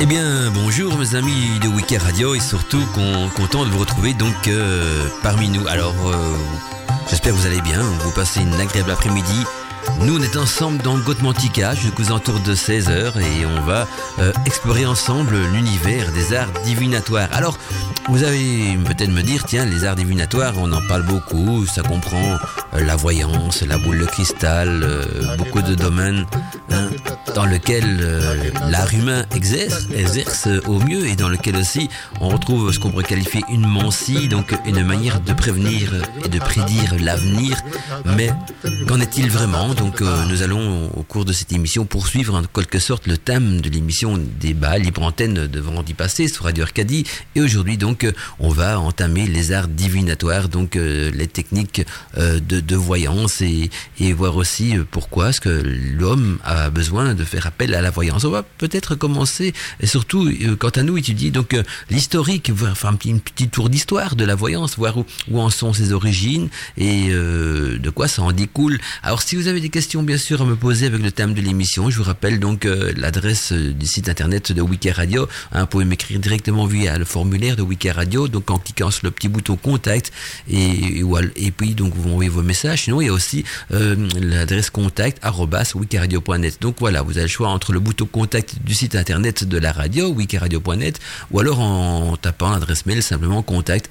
Eh bien, bonjour mes amis de Wiki Radio et surtout content de vous retrouver donc euh, parmi nous. Alors, euh, j'espère que vous allez bien, vous passez une agréable après-midi. Nous, on est ensemble dans Gotmantica jusqu'aux alentours de 16h et on va euh, explorer ensemble l'univers des arts divinatoires. Alors, vous allez peut-être me dire, tiens, les arts divinatoires, on en parle beaucoup, ça comprend euh, la voyance, la boule de cristal, euh, beaucoup de domaines hein, dans lesquels l'art humain exerce, exerce au mieux et dans lequel aussi on retrouve ce qu'on pourrait qualifier une mancie, donc une manière de prévenir et de prédire l'avenir. Mais qu'en est-il vraiment? Donc euh, nous allons au cours de cette émission poursuivre en quelque sorte le thème de l'émission débat libre antenne de vendredi passé sur Radio Arcadie et aujourd'hui donc euh, on va entamer les arts divinatoires donc euh, les techniques de, voyance et, voir aussi pourquoi est-ce que l'homme a besoin de faire appel à la voyance. On va peut-être commencer et surtout quant à nous étudier donc l'historique, faire une petite tour d'histoire de la voyance, voir où, où, en sont ses origines et de quoi ça en découle. Alors si vous avez des questions bien sûr à me poser avec le thème de l'émission, je vous rappelle donc euh, l'adresse euh, du site internet de Wiki Radio. Hein, vous pouvez m'écrire directement via le formulaire de Wiki Radio, donc en cliquant sur le petit bouton contact et, et, puis donc vous envoyez vos messages. Sinon il y a aussi euh, l'adresse contact wikiradio.net. Donc voilà, vous avez le choix entre le bouton contact du site internet de la radio wikiradio.net ou alors en, tapant l'adresse mail simplement contact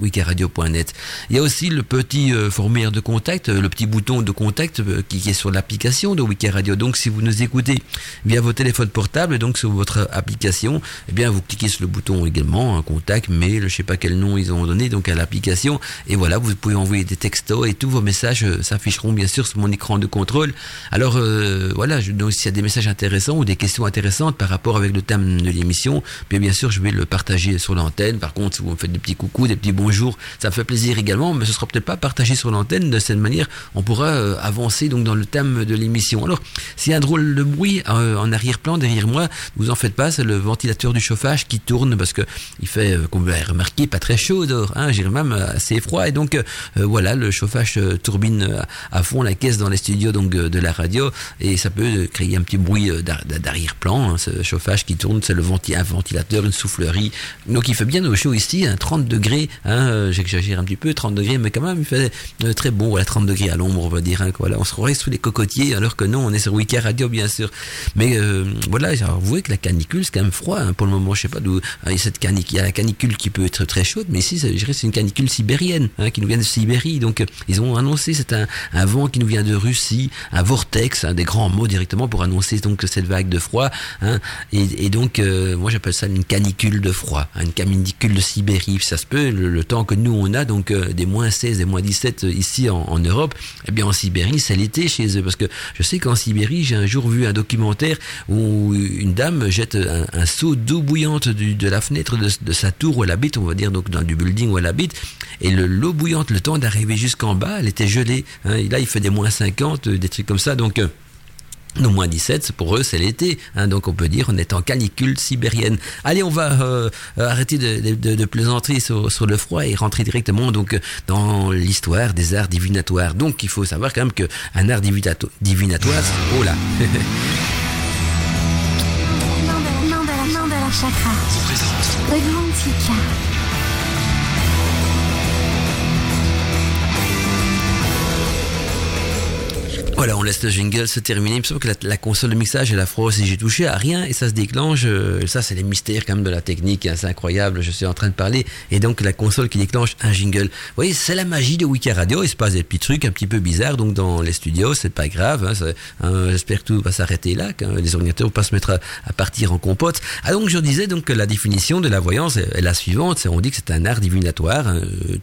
wikiradio.net. Il y a aussi le petit formulaire de contact, le petit bouton de contact qui est sur l'application de Wiki Radio. Donc si vous nous écoutez via vos téléphones portables, donc sur votre application, eh bien vous cliquez sur le bouton également, un contact, mail, je sais pas quel nom ils ont donné donc à l'application, et voilà, vous pouvez envoyer des textos et tous vos messages euh, s'afficheront bien sûr sur mon écran de contrôle. Alors euh, voilà, donc s'il y a des messages intéressants ou des questions intéressantes par rapport avec le thème de l'émission, bien bien sûr je vais le partager sur l'antenne. Par contre, si vous me faites des petits coucous, des petits bonjours, ça me fait plaisir également, mais ce sera peut-être pas partagé sur l'antenne. De cette manière, on pourra euh, avancer donc dans le thème de l'émission. Alors, s'il y a un drôle de bruit euh, en arrière-plan derrière moi, vous en faites pas, c'est le ventilateur du chauffage qui tourne parce que il fait, euh, comme vous l'avez remarqué, pas très chaud dehors, hein, j'ai même assez froid et donc euh, voilà, le chauffage turbine à fond la caisse dans les studios donc de la radio et ça peut créer un petit bruit d'arrière-plan. Hein, ce chauffage qui tourne, c'est le un ventilateur, une soufflerie. Donc il fait bien au chaud ici, hein, 30 degrés. Hein, J'exagère un petit peu, 30 degrés, mais quand même il fait très bon. Voilà, 30 degrés à l'ombre, on va dire. Hein, on se croirait sous les cocotiers, alors que non, on est sur Wiki Radio, bien sûr. Mais euh, voilà, vous voyez que la canicule, c'est quand même froid hein, pour le moment. Je sais pas d'où cette canicule. Il y a la canicule qui peut être très chaude, mais ici, je dirais, c'est une canicule sibérienne qui nous vient de Sibérie. Donc, euh, ils ont annoncé c'est un, un, vent qui nous vient de Russie, un vortex, des grands mots directement pour annoncer donc cette vague de froid. et, et, donc, euh, moi, j'appelle ça une canicule de froid, une canicule de Sibérie. Ça se peut, le, temps que nous on a, donc des moins 16 et moins 17 ici en, Europe, eh bien en Sibérie, c'est l'été chez parce que je sais qu'en Sibérie, j'ai un jour vu un documentaire où une dame jette un, seau d'eau bouillante de la fenêtre de, sa tour où elle habite, on va dire donc dans du building où elle habite, et l'eau bouillante, le temps d'arriver jusqu'en bas, elle était gelée. Hein. et là, il fait des moins 50, des trucs comme ça, donc... Euh, nos moins 17, pour eux, c'est l'été. Hein, donc on peut dire on est en canicule sibérienne. Allez, on va euh, arrêter de, de, de plaisanter sur, sur, le froid et rentrer directement donc dans l'histoire des arts divinatoires. Donc il faut savoir quand même qu'un art divinatoire... Oh là Chakra. Voilà, on laisse le jingle se terminer. Il me semble que la, console de mixage, elle a froid j'ai touché à rien et ça se déclenche. Euh, ça, c'est les mystères quand même de la technique. Hein, c'est incroyable. Je suis en train de parler et donc la console qui déclenche un jingle. Vous voyez, c'est la magie de Wiki Radio. Il se passe des petits trucs un petit peu bizarres donc dans les studios. C'est pas grave. Hein, hein, J'espère que tout va s'arrêter là. Que les ordinateurs vont pas se mettre à, partir en compote. Ah donc je disais donc que la définition de la voyance est, la suivante. On dit que c'est un art divinatoire.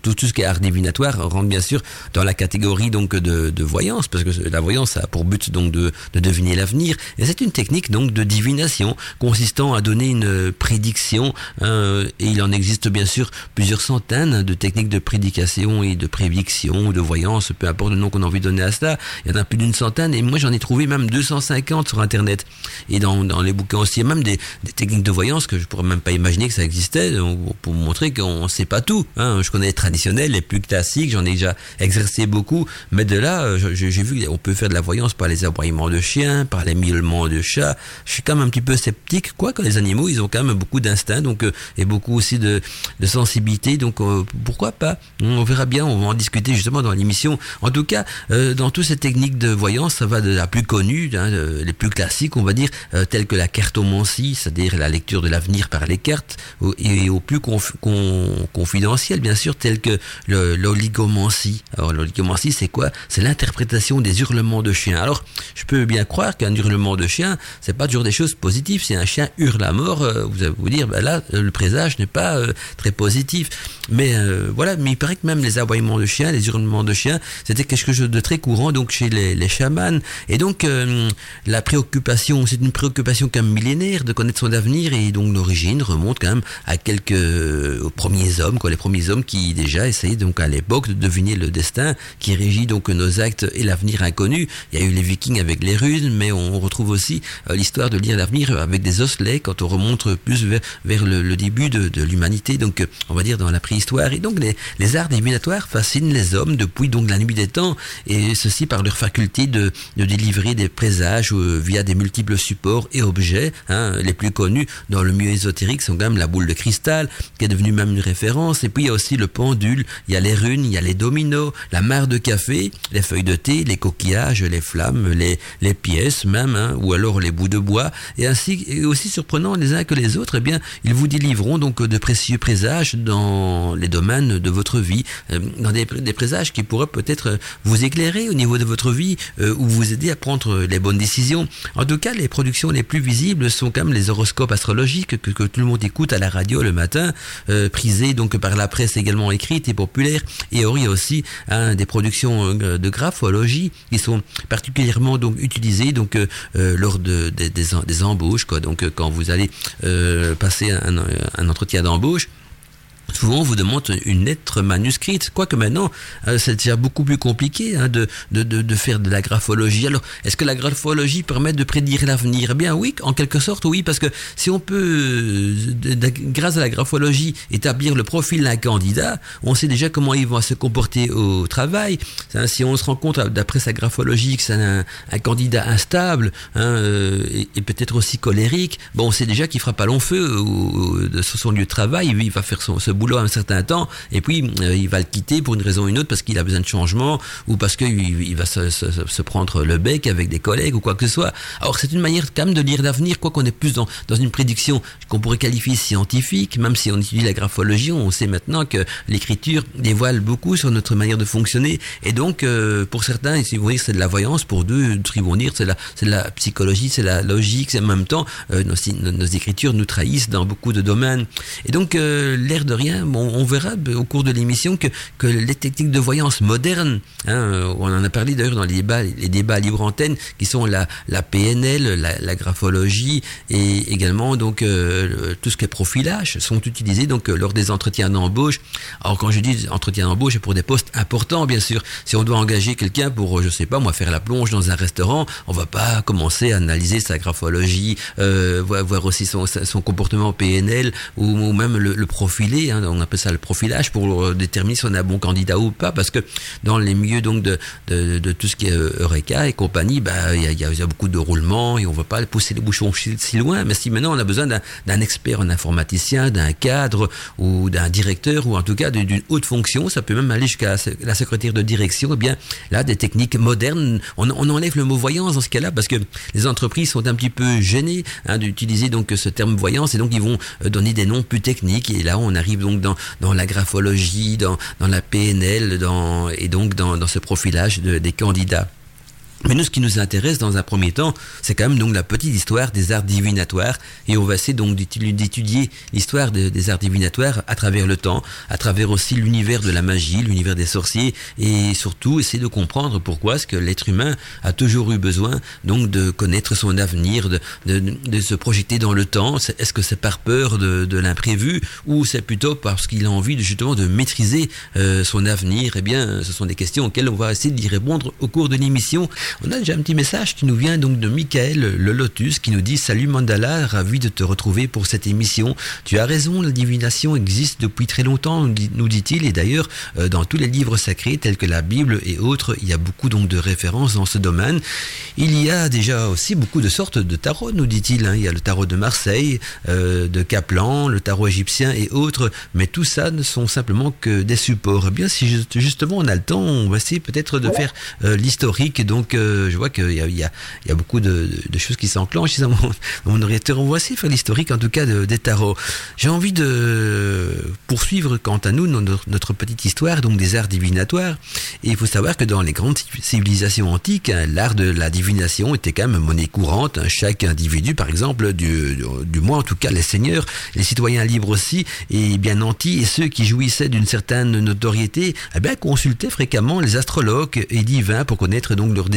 Tout, tout ce qui est art divinatoire rentre bien sûr dans la catégorie donc de, de voyance parce que la voyance a pour but donc de, de deviner l'avenir. Et c'est une technique donc de divination consistant à donner une prédiction. Hein, et il en existe bien sûr plusieurs centaines de techniques de prédication et de prédiction ou de voyance, peu importe le nom qu'on a envie de donner à cela. Il y en a plus d'une centaine et moi j'en ai trouvé même 250 sur Internet. Et dans, dans les bouquins aussi, il y a même des, des, techniques de voyance que je pourrais même pas imaginer que ça existait pour montrer qu'on sait pas tout. Hein. Je connais les traditionnels, les plus classiques, j'en ai déjà exercé beaucoup, mais de là, j'ai vu qu'on peut faire de la voyance par les aboiements de chiens, par les miaulements de chats. Je suis quand même un petit peu sceptique, quoi, que les animaux, ils ont quand même beaucoup d'instinct, donc euh, et beaucoup aussi de, sensibilité, donc euh, pourquoi pas? On verra bien, on va en discuter justement dans l'émission. En tout cas, euh, dans toutes ces techniques de voyance, ça va de la plus connue, hein, les plus classiques, on va dire, telles que la cartomancie, c'est-à-dire la lecture de l'avenir par les cartes, et au plus confidentiel, bien sûr, telles que l'oligomancie. Alors l'oligomancie, c'est quoi? C'est l'interprétation des hurlements de chiens. Alors, je peux bien croire qu'un hurlement de chien, c'est pas toujours des choses positives. Si un chien hurle à mort, vous allez vous dire, ben là, le présage n'est pas très positif. Mais euh, voilà, mais il paraît que même les aboiements de chiens, les hurlements de chiens, c'était quelque chose de très courant donc chez les, les chamans. Et donc euh, la préoccupation, c'est une préoccupation quand même millénaire de connaître son avenir et donc l'origine remonte quand même à quelques euh, aux premiers hommes, quoi, les premiers hommes qui déjà essayaient donc à l'époque de deviner le destin qui régit donc nos actes et l'avenir inconnu. Il y a eu les Vikings avec les runes, mais on retrouve aussi l'histoire de lire l'avenir avec des osselets quand on remonte plus vers, le, début de, de l'humanité. Donc on va dire dans la prise histoire. Et donc les, arts divinatoires fascinent les hommes depuis donc la nuit des temps, et ceci par leur faculté de, délivrer des présages euh, via des multiples supports et objets. Hein. Les plus connus dans le milieu ésotérique sont quand même la boule de cristal, qui est devenue même une référence, et puis il y a aussi le pendule, il y a les runes, il y a les dominos, la mare de café, les feuilles de thé, les coquillages, les flammes, les, pièces même, hein, ou alors les bouts de bois, et ainsi aussi surprenant les uns que les autres, eh bien ils vous délivreront donc de précieux présages dans les domaines de votre vie, euh, dans des, présages qui pourraient peut-être vous éclairer au niveau de votre vie euh, ou vous aider à prendre les bonnes décisions. En tout cas, les productions les plus visibles sont quand même les horoscopes astrologiques que, tout le monde écoute à la radio le matin, euh, prisés donc par la presse également écrite et populaire. Et il aussi hein, des productions de graphologie qui sont particulièrement donc utilisées donc lors de, des, embauches quoi. Donc quand vous allez passer un entretien d'embauche Souvent, on vous demande une lettre manuscrite, quoique maintenant, euh, c'est déjà beaucoup plus compliqué hein, de, de, de, faire de la graphologie. Alors, est-ce que la graphologie permet de prédire l'avenir? Eh bien oui, en quelque sorte, oui, parce que si on peut, euh, grâce à la graphologie, établir le profil d'un candidat, on sait déjà comment il va se comporter au travail. Hein, si on se rend compte, d'après sa graphologie, que c'est un, candidat instable hein, euh, et, peut-être aussi colérique, bon, on sait déjà qu'il fera pas long feu sur son lieu de travail, il va faire son, boulot un certain temps, et puis euh, il va le quitter pour une raison ou une autre, parce qu'il a besoin de changement, ou parce qu'il il va se, prendre le bec avec des collègues, ou quoi que ce soit. Alors c'est une manière quand même de lire l'avenir, quoi qu'on est plus dans, dans une prédiction qu'on pourrait qualifier scientifique, même si on étudie la graphologie, on sait maintenant que l'écriture dévoile beaucoup sur notre manière de fonctionner, et donc euh, pour certains, si vous voyez, c'est de la voyance, pour d'autres, ils vont dire c'est la, c'est la psychologie, c'est la logique, c'est en même temps, euh, nos, nos, écritures nous trahissent dans beaucoup de domaines. Et donc, l'air de rien, on verra au cours de l'émission que, les techniques de voyance modernes, hein, on en a parlé d'ailleurs dans les débats, les débats libre antenne, qui sont la, la PNL, la, graphologie et également donc euh, tout ce qui est profilage, sont utilisés donc euh, lors des entretiens d'embauche. Alors quand je dis entretien d'embauche, c'est pour des postes importants bien sûr. Si on doit engager quelqu'un pour, je sais pas moi, faire la plonge dans un restaurant, on va pas commencer à analyser sa graphologie, euh, voir, aussi son, son comportement PNL ou, même le, le profiler. Hein, on appelle ça le profilage pour euh, déterminer si on a un bon candidat ou pas, parce que dans les milieux donc de, de, tout ce qui est euh, Eureka et compagnie, bah il y a, beaucoup de roulements et on ne va pas pousser les bouchons si, loin. Mais si maintenant on a besoin d'un expert, un informaticien, d'un cadre ou d'un directeur ou en tout cas d'une haute fonction, ça peut même aller jusqu'à la secrétaire de direction. Et eh bien là, des techniques modernes, on, enlève le mot voyance dans ce cas-là parce que les entreprises sont un petit peu gênées hein, d'utiliser donc ce terme voyance et donc ils vont euh, donner des noms plus techniques et là on arrive donc dans, dans la graphologie, dans, la PNL, et donc dans, ce profilage de, des candidats. Mais nous, ce qui nous intéresse dans un premier temps, c'est quand même donc la petite histoire des arts divinatoires, et on va essayer donc d'étudier l'histoire des arts divinatoires à travers le temps, à travers aussi l'univers de la magie, l'univers des sorciers, et surtout essayer de comprendre pourquoi est-ce que l'être humain a toujours eu besoin donc de connaître son avenir, de, se projeter dans le temps. Est-ce que c'est par peur de, l'imprévu, ou c'est plutôt parce qu'il a envie justement de maîtriser euh, son avenir? Eh bien, ce sont des questions auxquelles on va essayer d'y répondre au cours de l'émission. On a déjà un petit message qui nous vient donc de Michael Le Lotus qui nous dit Salut Mandala, ravi de te retrouver pour cette émission. Tu as raison, la divination existe depuis très longtemps, nous dit-il, et d'ailleurs euh, dans tous les livres sacrés tels que la Bible et autres, il y a beaucoup donc de références dans ce domaine. Il y a déjà aussi beaucoup de sortes de tarot, nous dit-il. Hein. Il y a le tarot de Marseille, euh, de Kaplan, le tarot égyptien et autres, mais tout ça ne sont simplement que des supports. Eh bien, si justement on a le temps, on va essayer peut-être de faire euh, l'historique. Donc, je vois qu'il y a, beaucoup de, choses qui s'enclenchent dans mon, mon On va essayer de faire l'historique, en tout cas, de, des tarots. J'ai envie de poursuivre, quant à nous, notre, petite histoire donc des arts divinatoires. Et il faut savoir que dans les grandes civilisations antiques, hein, l'art de la divination était quand même monnaie courante. Hein. Chaque individu, par exemple, du, moins en tout cas les seigneurs, les citoyens libres aussi, et bien nantis, et ceux qui jouissaient d'une certaine notoriété, eh bien, consultaient fréquemment les astrologues et divins pour connaître donc leur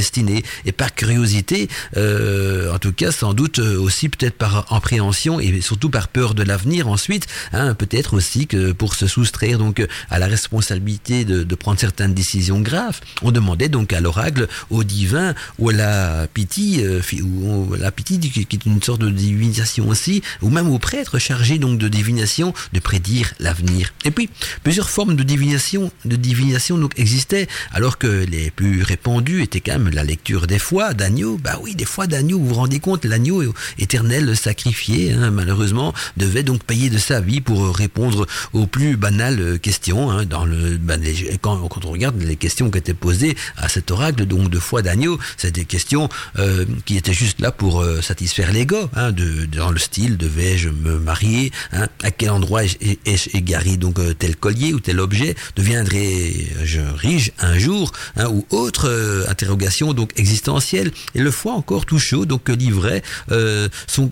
Et par curiosité, euh, en tout cas sans doute aussi peut-être par appréhension et surtout par peur de l'avenir ensuite, hein, peut-être aussi que pour se soustraire donc à la responsabilité de, prendre certaines décisions graves, on demandait donc à l'oracle, au divin ou à la piti, euh, ou la piti qui est une sorte de divination aussi, ou même au prêtre chargé donc de divination, de prédire l'avenir. Et puis plusieurs formes de divination, de divination donc existaient, alors que les plus répandues étaient quand même la lecture des fois d'agneau. Bah oui, des fois d'agneau. Vous vous rendez compte, l'agneau éternel sacrifié, hein, malheureusement, devait donc payer de sa vie pour répondre aux plus banales questions. Hein, ben, quand, on regarde les questions qui étaient posées à cet oracle, donc de foi d'agneau, c'est des questions euh, qui étaient juste là pour euh, satisfaire l'ego, hein, dans le style devais-je me marier, à quel endroit ai-je égaré donc euh, tel collier ou tel objet, deviendrai-je riche un jour, ou autre euh, donc existentielle. Et le foie encore tout chaud donc livrait euh, son,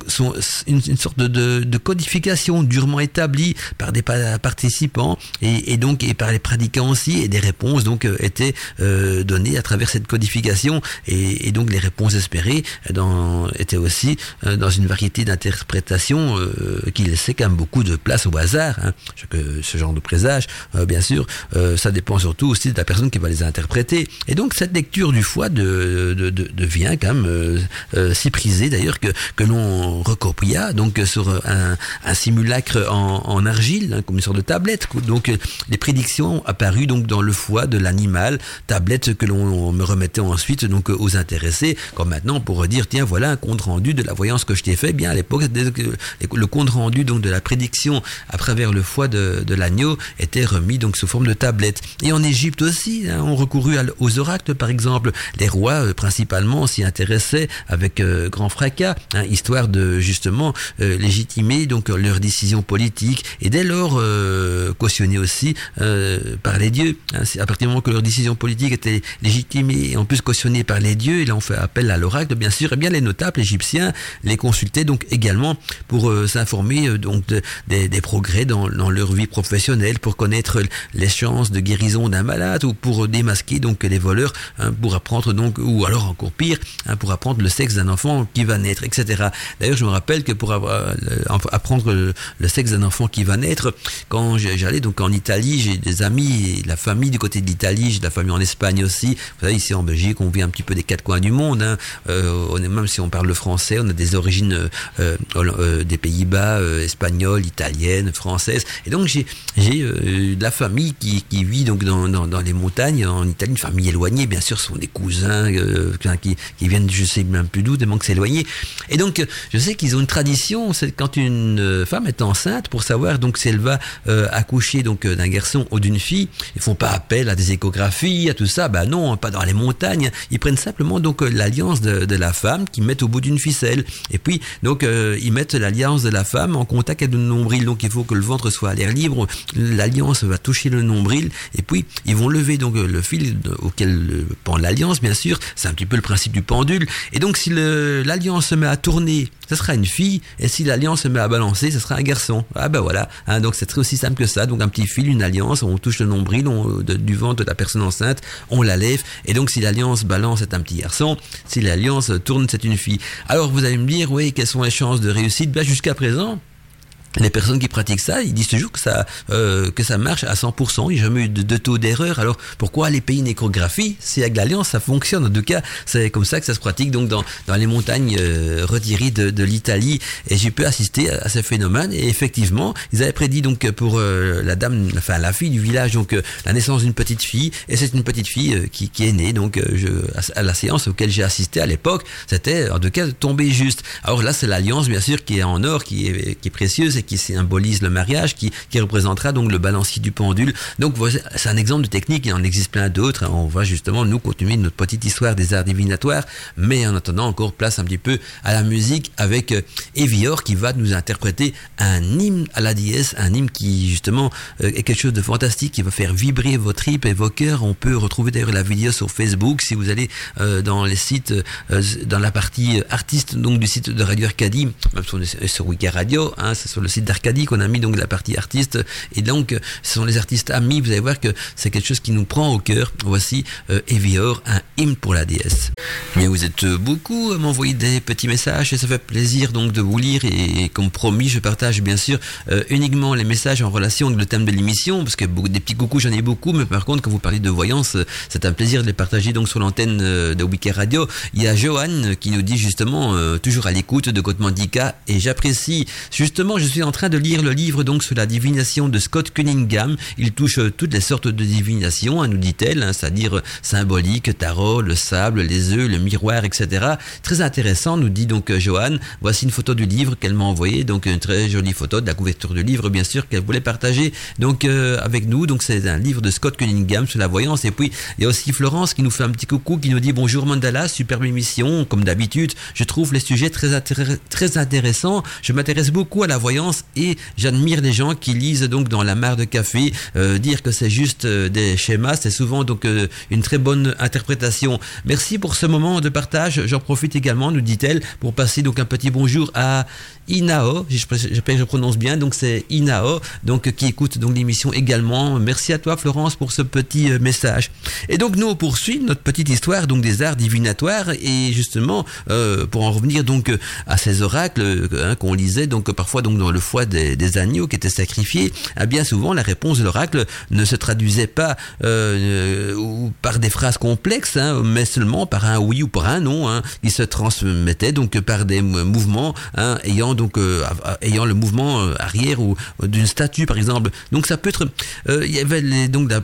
une, sorte de, codification durement établie par des participants et, donc et par les pratiquants aussi et des réponses donc étaient données à travers cette codification et, donc les réponses espérées étaient aussi dans une variété d'interprétations qui laissait quand même beaucoup de place au hasard. Hein. Ce genre de présage, euh, bien sûr, euh, ça dépend surtout aussi de la personne qui va les interpréter. Et donc cette lecture du foie de, de, quand même euh, si prisée d'ailleurs que, que l'on recopia donc sur un, simulacre en, argile, hein, comme une sorte de tablette. Donc les prédictions apparues donc dans le foie de l'animal, tablette que l'on me remettait ensuite donc aux intéressés, comme maintenant pour dire tiens voilà un compte rendu de la voyance que je t'ai fait. Bien à l'époque le compte rendu donc de la prédiction à travers le foie de, de l'agneau était remis donc sous forme de tablette. Et en Égypte aussi, hein, on recourut aux oracles par exemple. Les rois euh, principalement s'y intéressaient avec euh, grand fracas, hein, histoire de justement euh, légitimer donc leurs décisions politiques et dès lors cautionner aussi par les dieux. Hein, à partir du moment que leurs décisions politiques étaient légitimées et en plus cautionnées par les dieux, et là on fait appel à l'oracle bien sûr, et bien les notables égyptiens les consultaient donc également pour s'informer donc de, des, progrès dans, dans, leur vie professionnelle, pour connaître les chances de guérison d'un malade ou pour démasquer donc les voleurs, hein, pour apprendre ou alors encore pire, hein, pour apprendre le sexe d'un enfant qui va naître, etc. D'ailleurs, je me rappelle que pour euh, apprendre le, sexe d'un enfant qui va naître, quand j'allais donc en Italie, j'ai des amis, la famille du côté de l'Italie, j'ai de la famille en Espagne aussi. Vous savez, ici en Belgique, on vit un petit peu des quatre coins du monde. Hein. Euh, même si on parle le français, on a des origines euh, des Pays-Bas, euh, espagnole, italienne, française. Et donc j'ai de la famille qui, vit donc dans, dans, les montagnes en Italie, une famille éloignée, bien sûr, ce sont des cousins euh, qui, viennent, je sais même plus d'où, des manques éloignés. Et donc je sais qu'ils ont une tradition, c'est quand une femme est enceinte, pour savoir donc si elle va euh, accoucher donc d'un garçon ou d'une fille, ils font pas appel à des échographies, à tout ça. Bah non, pas dans les montagnes. Ils prennent simplement donc l'alliance de, de, la femme qu'ils mettent au bout d'une ficelle. Et puis donc ils mettent l'alliance de la femme en contact avec le nombril. Donc il faut que le ventre soit à l'air libre. L'alliance va toucher le nombril et puis ils vont lever donc le fil auquel pend l'alliance, bien sûr. C'est un petit peu le principe du pendule. Et donc si l'alliance se met à tourner, ce sera une fille. Et si l'alliance se met à balancer, ce sera un garçon. Ah ben voilà. Hein, donc c'est aussi simple que ça. Donc un petit fil, une alliance, on touche le nombril on, du ventre de la personne enceinte, on la lève. Et donc si l'alliance balance, c'est un petit garçon. Si l'alliance tourne, c'est une fille. Alors vous allez me dire, oui, quelles sont les chances de réussite? Ben, Jusqu'à présent, les personnes qui pratiquent ça, ils disent toujours que ça euh, que ça marche à 100%. Il n'y a jamais eu de, taux d'erreur. Alors pourquoi les pays nécrographie C'est avec l'alliance, ça fonctionne? En tout cas, c'est comme ça que ça se pratique donc dans, dans les montagnes euh, retirées de, l'Italie. Et j'ai pu assister à, ce phénomène. Et effectivement, ils avaient prédit donc pour euh, la dame, enfin la fille du village, donc la naissance d'une petite fille. Et c'est une petite fille qui, est née. Donc à, la séance auquel j'ai assisté à l'époque, c'était en tout cas tombé juste. Alors là, c'est l'alliance bien sûr qui est en or, qui est, qui est précieuse qui symbolise le mariage, qui, représentera donc le balancier du pendule. Donc c'est un exemple de technique, il en existe plein d'autres. On va justement nous continuer notre petite histoire des arts divinatoires, mais en attendant encore place un petit peu à la musique avec euh, Evior qui va nous interpréter un hymne à la déesse, un hymne qui justement euh, est quelque chose de fantastique, qui va faire vibrer vos tripes et vos cœurs. On peut retrouver d'ailleurs la vidéo sur Facebook si vous allez euh, dans les sites, dans la partie artiste donc du site de Radio Arcadie, même sur, sur Radio, hein, c'est sur le site d'Arcadie qu'on a mis donc la partie artiste. Et donc, ce sont les artistes amis. Vous allez voir que c'est quelque chose qui nous prend au cœur. Voici euh, Evior, un hymne pour la déesse. Mais vous êtes beaucoup à m'envoyer des petits messages et ça fait plaisir donc de vous lire. Et, comme promis, je partage bien sûr euh, uniquement les messages en relation avec le thème de l'émission parce que des petits coucous, j'en ai beaucoup. Mais par contre, quand vous parlez de voyance, c'est un plaisir de les partager donc sur l'antenne euh, de Wiki Radio. Il y a Johan qui nous dit justement toujours à l'écoute de Côte Mandica et j'apprécie justement, je suis en train de lire le livre donc sur la divination de Scott Cunningham. Il touche euh, toutes les sortes de divination, hein, nous dit-elle, hein, c'est-à-dire euh, symbolique, tarot, le sable, les œufs, le miroir, etc. Très intéressant, nous dit donc euh, Johan. Voici une photo du livre qu'elle m'a envoyé, donc une très jolie photo de la couverture du livre, bien sûr, qu'elle voulait partager donc avec nous. Donc c'est un livre de Scott Cunningham sur la voyance. Et puis il y a aussi Florence qui nous fait un petit coucou, qui nous dit bonjour Mandala, superbe émission, comme d'habitude. Je trouve les sujets très, très intéressants. Je m'intéresse beaucoup à la voyance et j'admire les gens qui lisent donc dans la mare de café euh, dire que c'est juste euh, des schémas, c'est souvent donc euh, une très bonne interprétation. Merci pour ce moment de partage. J'en profite également, nous dit-elle, pour passer donc un petit bonjour à Inao, j'espère que je prononce bien, donc c'est Inao, donc qui écoute donc l'émission également. Merci à toi Florence pour ce petit message. Et donc nous on poursuit notre petite histoire donc des arts divinatoires et justement pour en revenir donc à ces oracles hein, qu'on lisait donc parfois donc dans le foie des, agneaux qui étaient sacrifiés, eh bien souvent la réponse de l'oracle ne se traduisait pas euh, par des phrases complexes, hein, mais seulement par un oui ou par un non, hein, qui se transmettait donc par des mouvements hein, ayant donc euh, ayant le mouvement euh, arrière ou d'une statue par exemple. Donc ça peut être, il y avait donc la,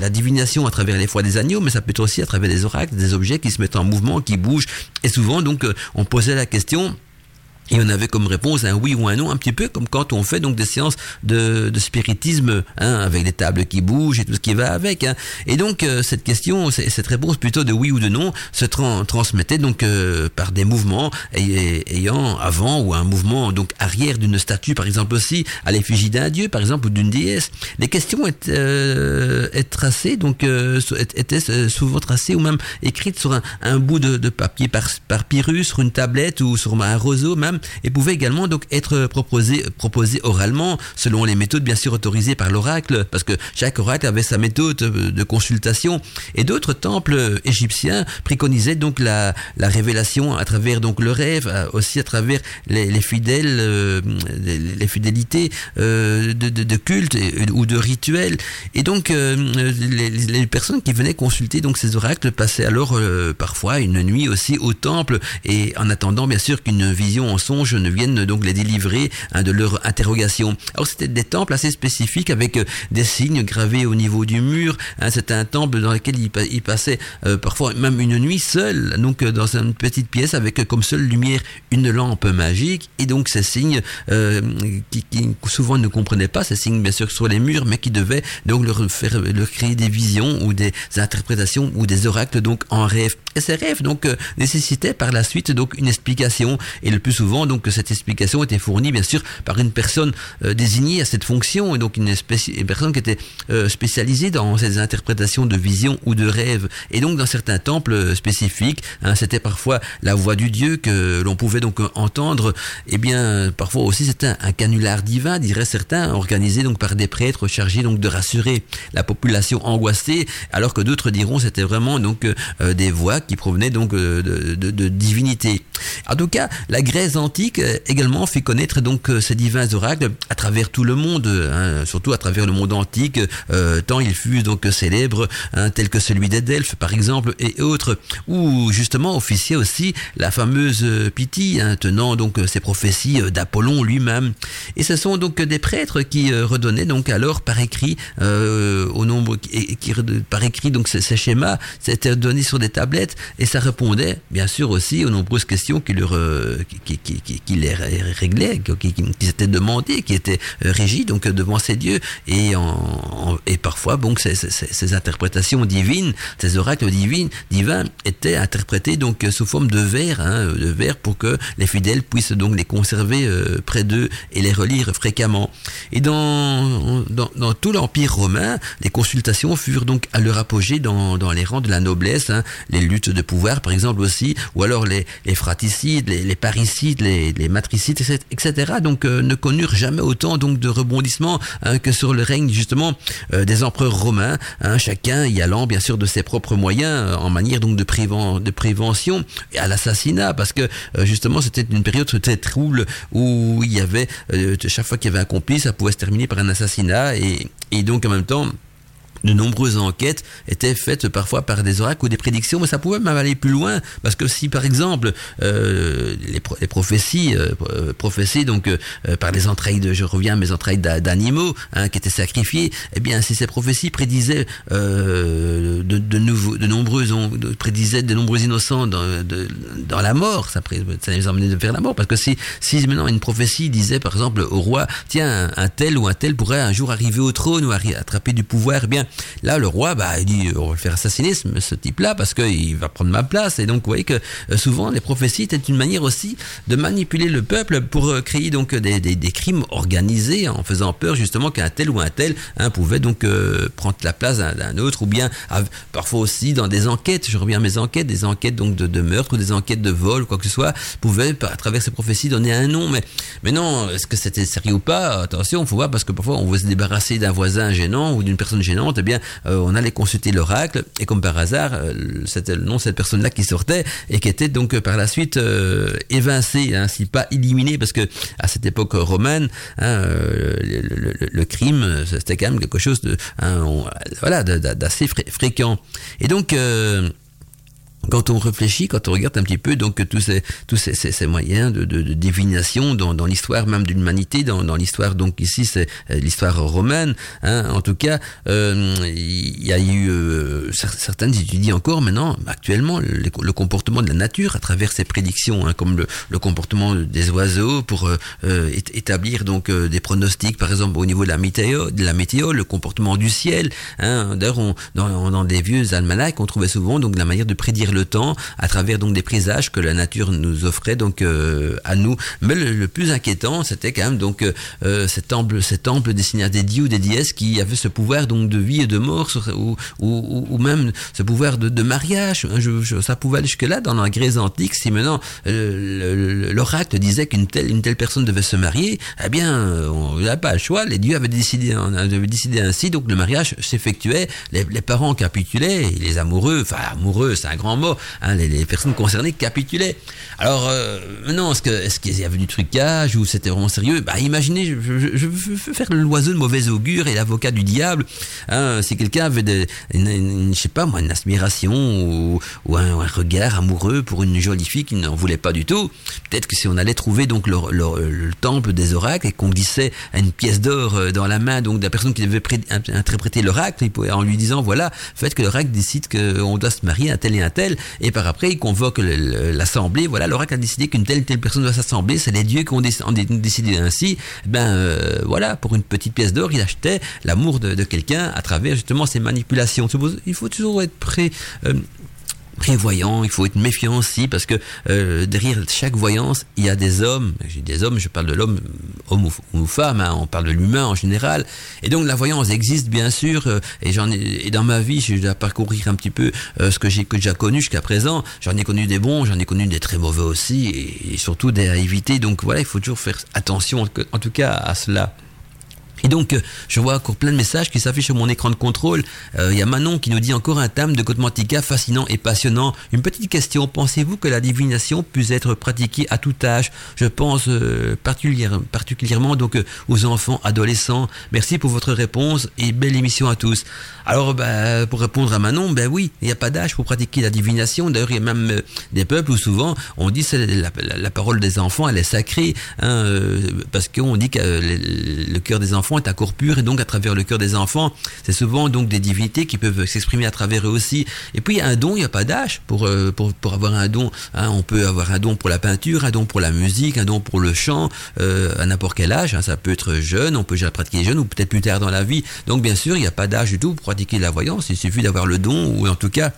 la divination à travers les foies des agneaux, mais ça peut être aussi à travers des oracles, des objets qui se mettent en mouvement, qui bougent, et souvent donc on posait la question et on avait comme réponse un oui ou un non, un petit peu comme quand on fait donc des séances de, de spiritisme, hein, avec des tables qui bougent et tout ce qui va avec. Hein. Et donc euh, cette question, cette réponse plutôt de oui ou de non, se transmettait donc euh, par des mouvements ayant avant ou un mouvement donc arrière d'une statue, par exemple aussi à l'effigie d'un dieu, par exemple ou d'une déesse. Les questions étaient, euh, tracées donc étaient souvent tracées ou même écrites sur un, un bout de, de papier par, par pyrrhus, sur une tablette ou sur un roseau même et pouvait également donc être proposé, proposé oralement selon les méthodes bien sûr autorisées par l'oracle parce que chaque oracle avait sa méthode de consultation. Et d'autres temples égyptiens préconisaient donc la, la révélation à travers donc le rêve euh, aussi à travers les, les fidèles euh, les, fidélités euh, de, de, de, culte ou de rituels. Et donc les, les, personnes qui venaient consulter donc ces oracles passaient alors parfois une nuit aussi au temple et en attendant bien sûr qu'une vision en je ne vienne donc les délivrer hein, de leur interrogation. Alors c'était des temples assez spécifiques avec euh, des signes gravés au niveau du mur. Hein, c'était un temple dans lequel il, passait euh, parfois même une nuit seul, donc euh, dans une petite pièce avec comme seule lumière une lampe magique. Et donc ces signes qui, souvent ne comprenaient pas, ces signes bien sûr sur les murs, mais qui devaient donc leur faire leur créer des visions ou des interprétations ou des oracles donc en rêve. Et ces rêves donc nécessitaient par la suite donc une explication et le plus souvent donc cette explication était fournie bien sûr par une personne euh, désignée à cette fonction et donc une, une personne qui était euh, spécialisée dans ces interprétations de visions ou de rêves. Et donc dans certains temples euh, spécifiques, hein, c'était parfois la voix du Dieu que l'on pouvait donc entendre. Et eh bien parfois aussi c'était un, canular divin, diraient certains, organisé donc par des prêtres chargés donc de rassurer la population angoissée, alors que d'autres diront c'était vraiment donc des voix qui provenaient donc de, de, de, divinité. En tout cas, la Grèce antique également fait connaître donc ces divins oracles à travers tout le monde, hein, surtout à travers le monde antique, tant il fut donc célèbre, hein, tel que celui des Delphes par exemple et autres, où justement officiait aussi la fameuse Pythie, hein, tenant donc ces prophéties d'Apollon lui-même. Et ce sont donc des prêtres qui redonnaient donc alors par écrit au nombre qui par écrit donc ces, schémas, c'était donné sur des tablettes et ça répondait bien sûr aussi aux nombreuses questions qui leur qui, qui, qui, qui les réglaient, qui, qui, étaient demandées, qui étaient régies donc devant ces dieux et et parfois donc ces, ces, interprétations divines, ces oracles divines divins étaient interprétés donc sous forme de vers, hein, de vers pour que les fidèles puissent donc les conserver près d'eux et les relire fréquemment. Et dans dans, dans tout l'empire romain, les consultations furent donc à leur apogée dans, dans les rangs de la noblesse, hein, les luttes de pouvoir par exemple aussi, ou alors les, fraticides, les, parricides, les, matricides, etc. Donc euh, ne connurent jamais autant donc de rebondissements hein, que sur le règne justement euh, des empereurs romains, hein, chacun y allant bien sûr de ses propres moyens euh, en manière donc de, de prévention à l'assassinat, parce que justement c'était une période très trouble où il y avait chaque fois qu'il y avait un complice, ça pouvait se terminer par un assassinat et donc en même temps de nombreuses enquêtes étaient faites parfois par des oracles ou des prédictions, mais ça pouvait même aller plus loin, parce que si par exemple euh, les, prophéties, euh, prophéties donc euh, par les entrailles de, je reviens, mes entrailles d'animaux hein, qui étaient sacrifiés, eh bien si ces prophéties prédisaient euh, de, de, de nombreux, prédisaient de nombreux innocents dans, dans la mort, ça, ça les emmenait vers la mort, parce que si, si maintenant une prophétie disait par exemple au roi, tiens, un, tel ou un tel pourrait un jour arriver au trône ou attraper du pouvoir, eh bien Là, le roi, bah, il dit, on va le faire assassiner, ce, type-là, parce qu'il va prendre ma place. Et donc, vous voyez que euh, souvent, les prophéties étaient une manière aussi de manipuler le peuple pour euh, créer donc des, des, crimes organisés en faisant peur justement qu'un tel ou un tel hein, pouvait donc euh, prendre la place d'un autre, ou bien parfois aussi dans des enquêtes, je reviens à mes enquêtes, des enquêtes donc de, de meurtre ou des enquêtes de vol, quoi que ce soit, pouvaient à travers ces prophéties donner un nom. Mais, mais non, est-ce que c'était sérieux ou pas? Attention, faut voir parce que parfois on veut se débarrasser d'un voisin gênant ou d'une personne gênante euh, on allait consulter l'oracle, et comme par hasard, euh, c'était le nom de cette personne-là qui sortait, et qui était donc euh, par la suite évincée, hein, si pas éliminée, parce que à cette époque romaine, hein, le, crime, c'était quand même quelque chose de, hein, voilà, d'assez fréquent. Et donc, quand on réfléchit, quand on regarde un petit peu donc tous ces tous ces, ces, ces moyens de, de, de, divination dans, dans l'histoire même de l'humanité, dans, dans l'histoire donc ici c'est euh, l'histoire romaine. Hein, en tout cas, euh, il y a eu euh, certaines étudies encore maintenant actuellement le, le, comportement de la nature à travers ces prédictions, hein, comme le, le, comportement des oiseaux pour euh, euh établir donc des pronostics, par exemple au niveau de la météo, de la météo, le comportement du ciel. Hein, D'ailleurs, dans, dans des vieux almanachs, on trouvait souvent donc la manière de prédire le temps à travers donc des présages que la nature nous offrait donc euh, à nous. Mais le, plus inquiétant, c'était quand même donc euh, euh, cet temple, cet temple destiné à des dieux ou des dièses qui avaient ce pouvoir donc de vie et de mort ou, ou, ou même ce pouvoir de, mariage. Ça pouvait aller jusque là dans la Grèce antique. Si maintenant l'oracle disait qu'une telle une telle personne devait se marier, eh bien on n'a pas le choix. Les dieux avaient décidé, on avait décidé ainsi. Donc le mariage s'effectuait. Les, les parents capitulaient, les amoureux, enfin amoureux, c'est un grand Hein, les, personnes concernées capitulaient. Alors, euh, maintenant, est-ce qu'il est y avait du trucage ou c'était vraiment sérieux? Bah, imaginez, je, veux faire l'oiseau de mauvais augure et l'avocat du diable. Hein, si quelqu'un avait de, une, je sais pas moi, une aspiration ou, un, regard amoureux pour une jolie fille qui n'en voulait pas du tout, peut-être que si on allait trouver donc le, le, temple des oracles et qu'on glissait une pièce d'or euh, dans la main donc de la personne qui devait interpréter l'oracle, en lui disant voilà, faites que l'oracle décide qu'on doit se marier à tel et un tel, et par après il convoque l'assemblée. Voilà, l'oracle a décidé qu'une telle telle personne doit s'assembler. C'est les dieux qui ont décidé ainsi. Ben euh, voilà, pour une petite pièce d'or, il achetait l'amour de, de quelqu'un à travers justement ces manipulations. Il faut toujours être prêt. Euh, prévoyant, il faut être méfiant aussi parce que euh, derrière chaque voyance, il y a des hommes. J'ai des hommes, je parle de l'homme, homme ou, femme, hein, on parle de l'humain en général. Et donc la voyance existe bien sûr. Euh, et j'en et dans ma vie, je dois parcourir un petit peu euh, ce que j'ai déjà connu jusqu'à présent. J'en ai connu des bons, j'en ai connu des très mauvais aussi, et, surtout des à éviter. Donc voilà, il faut toujours faire attention, en tout cas à cela. Et donc, euh, je vois encore plein de messages qui s'affichent sur mon écran de contrôle. Euh, Il y a Manon qui nous dit encore un thème de Mantica fascinant et passionnant. Une petite question, pensez-vous que la divination puisse être pratiquée à tout âge? Je pense euh, particulièrement, donc aux enfants, adolescents. Merci pour votre réponse et belle émission à tous. Alors, bah, pour répondre à Manon, ben oui, il n'y a pas d'âge pour pratiquer la divination. D'ailleurs, il y a même des peuples où souvent on dit que la, parole des enfants, elle est sacrée, hein, parce qu'on dit que le cœur des enfants est un corps pur et donc à travers le cœur des enfants, c'est souvent donc des divinités qui peuvent s'exprimer à travers eux aussi. Et puis un don, il n'y a pas d'âge pour, euh, pour pour avoir un don. Hein, on peut avoir un don pour la peinture, un don pour la musique, un don pour le chant euh, à n'importe quel âge. Hein, ça peut être jeune, on peut déjà pratiquer jeune ou peut-être plus tard dans la vie. Donc bien sûr, il n'y a pas d'âge du tout pour pratiquer la voyance. Il suffit d'avoir le don ou en tout cas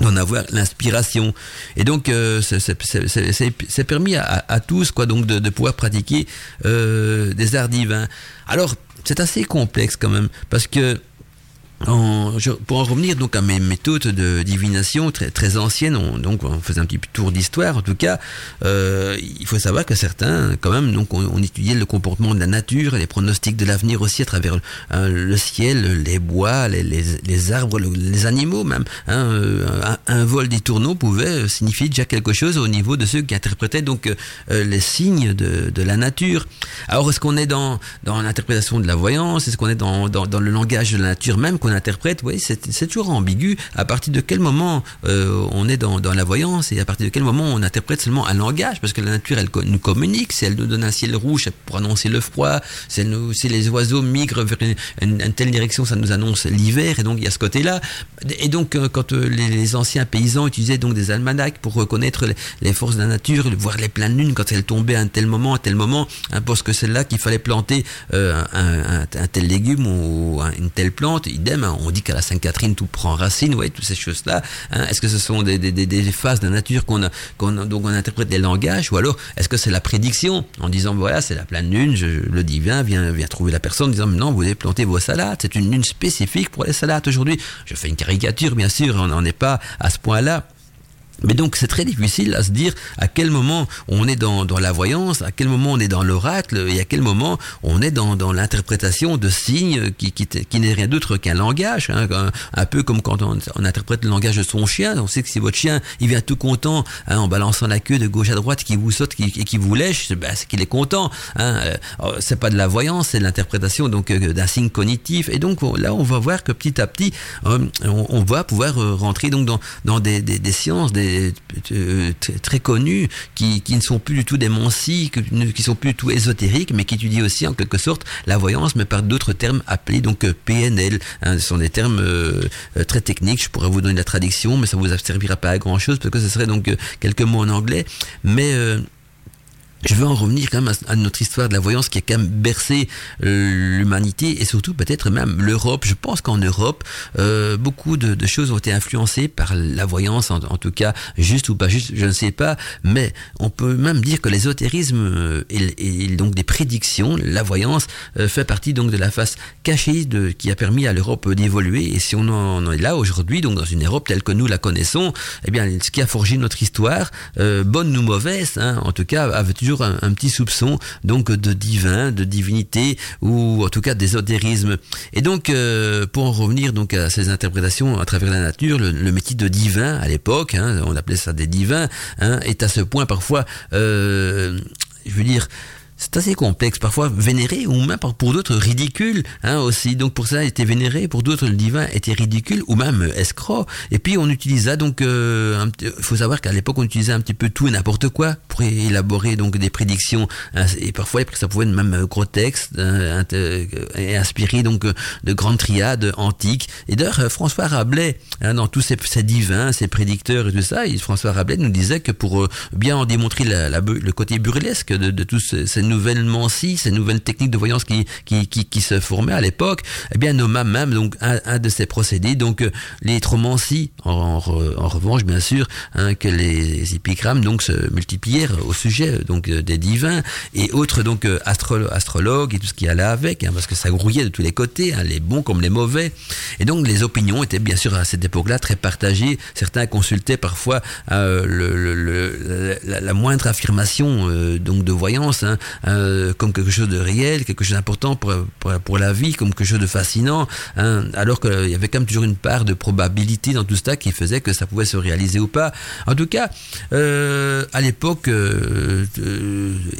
d'en avoir l'inspiration. Et donc euh, c'est permis à, à, tous quoi donc de, de pouvoir pratiquer euh, des arts divins. Alors c'est assez complexe quand même parce que pour en revenir donc à mes méthodes de divination très, très anciennes, on, donc on faisait un petit tour d'histoire. En tout cas, euh, il faut savoir que certains, quand même, donc on, étudiait le comportement de la nature, les pronostics de l'avenir aussi à travers hein, le ciel, les bois, les, les, arbres, le, les animaux même. Hein, un, un, vol des tourneaux pouvait signifier déjà quelque chose au niveau de ceux qui interprétaient donc euh, les signes de, de, la nature. Alors est-ce qu'on est dans, dans l'interprétation de la voyance? Est-ce qu'on est dans, dans, le langage de la nature même interprète, oui, c'est toujours ambigu. À partir de quel moment euh, on est dans, la voyance et à partir de quel moment on interprète seulement un langage? Parce que la nature, elle nous communique. Si elle nous donne un ciel rouge pour annoncer le froid, si, nous, si les oiseaux migrent vers une, telle direction, ça nous annonce l'hiver. Et donc, il y a ce côté-là. Et donc, euh, quand euh, les, anciens paysans utilisaient donc des almanachs pour reconnaître les, forces de la nature, voir les pleines lunes quand elles tombaient à un tel moment, à tel moment, hein, parce que c'est là qu'il fallait planter un, tel légume ou une telle plante, idem, on dit qu'à la Sainte-Catherine tout prend racine, ouais, toutes ces choses-là. Hein. Est-ce que ce sont des, phases de la nature qu'on qu donc on interprète des langages, ou alors est-ce que c'est la prédiction en disant voilà c'est la pleine lune, je, le divin vient vient trouver la personne en disant non vous devez planter vos salades, c'est une lune spécifique pour les salades aujourd'hui. Je fais une caricature bien sûr, on n'en est pas à ce point-là. Mais donc c'est très difficile à se dire à quel moment on est dans, dans la voyance, à quel moment on est dans l'oracle et à quel moment on est dans, dans l'interprétation de signes qui, qui, qui n'est rien d'autre qu'un langage. Hein, un, peu comme quand on, interprète le langage de son chien. On sait que si votre chien il vient tout content hein, en balançant la queue de gauche à droite, qui vous saute qui, et qui vous lèche, ben, c'est qu'il est content. Hein. C'est pas de la voyance, c'est de l'interprétation donc euh, d'un signe cognitif. Et donc là on va voir que petit à petit euh, on, va pouvoir euh, rentrer donc dans, dans des, des, des sciences, euh, très connus qui, qui, ne sont plus du tout des qui sont plus du tout ésotériques, mais qui étudient aussi en quelque sorte la voyance, mais par d'autres termes appelés donc euh, PNL. Hein, ce sont des termes euh, très techniques. Je pourrais vous donner la traduction, mais ça vous servira pas à grand chose parce que ce serait donc quelques mots en anglais. Mais je veux en revenir quand même à, notre histoire de la voyance qui a quand même bercé euh, l'humanité et surtout peut-être même l'Europe. Je pense qu'en Europe, euh, beaucoup de, choses ont été influencées par la voyance, en, tout cas juste ou pas juste, je ne sais pas, mais on peut même dire que l'ésotérisme euh, et, et, donc des prédictions, la voyance euh, fait partie donc de la face cachée de, qui a permis à l'Europe d'évoluer. Et si on en est là aujourd'hui, donc dans une Europe telle que nous la connaissons, eh bien ce qui a forgé notre histoire, euh, bonne ou mauvaise, hein, en tout cas, avait toujours un, petit soupçon donc de divin, de divinité ou en tout cas d'ésotérisme. Et donc euh, pour en revenir donc à ces interprétations à travers la nature, le, le métier de divin à l'époque, hein, on appelait ça des divins, hein, est à ce point parfois, euh, je veux dire, c'est assez complexe, parfois vénéré ou même pour d'autres ridicule hein, aussi. Donc pour ça, il était vénéré, pour d'autres le divin était ridicule ou même escroc. Et puis on utilisa donc, il euh, faut savoir qu'à l'époque on utilisait un petit peu tout et n'importe quoi pour élaborer donc des prédictions. Hein, et parfois ça pouvait être même gros textes hein, et inspiré donc de grandes triades antiques. Et d'ailleurs François Rabelais, dans tous ces, divins, ces prédicteurs et tout ça, François Rabelais nous disait que pour euh, bien en démontrer le côté burlesque de, de tous ces nouvelles mancies, ces nouvelles techniques de voyance qui, qui, qui, se formaient à l'époque, eh bien, nomma même donc un, de ces procédés, donc euh, les tromancies, en, revanche, bien sûr, hein, que les épigrammes donc se multiplièrent au sujet donc euh, des divins et autres donc euh, astro astrologues et tout ce qui allait avec, hein, parce que ça grouillait de tous les côtés, hein, les bons comme les mauvais. Et donc les opinions étaient bien sûr à cette époque-là très partagées. Certains consultaient parfois euh, la, moindre affirmation euh, donc de voyance comme quelque chose de réel, quelque chose d'important pour, pour, la vie, comme quelque chose de fascinant, hein, alors qu'il y avait quand même toujours une part de probabilité dans tout ça qui faisait que ça pouvait se réaliser ou pas. En tout cas, à l'époque,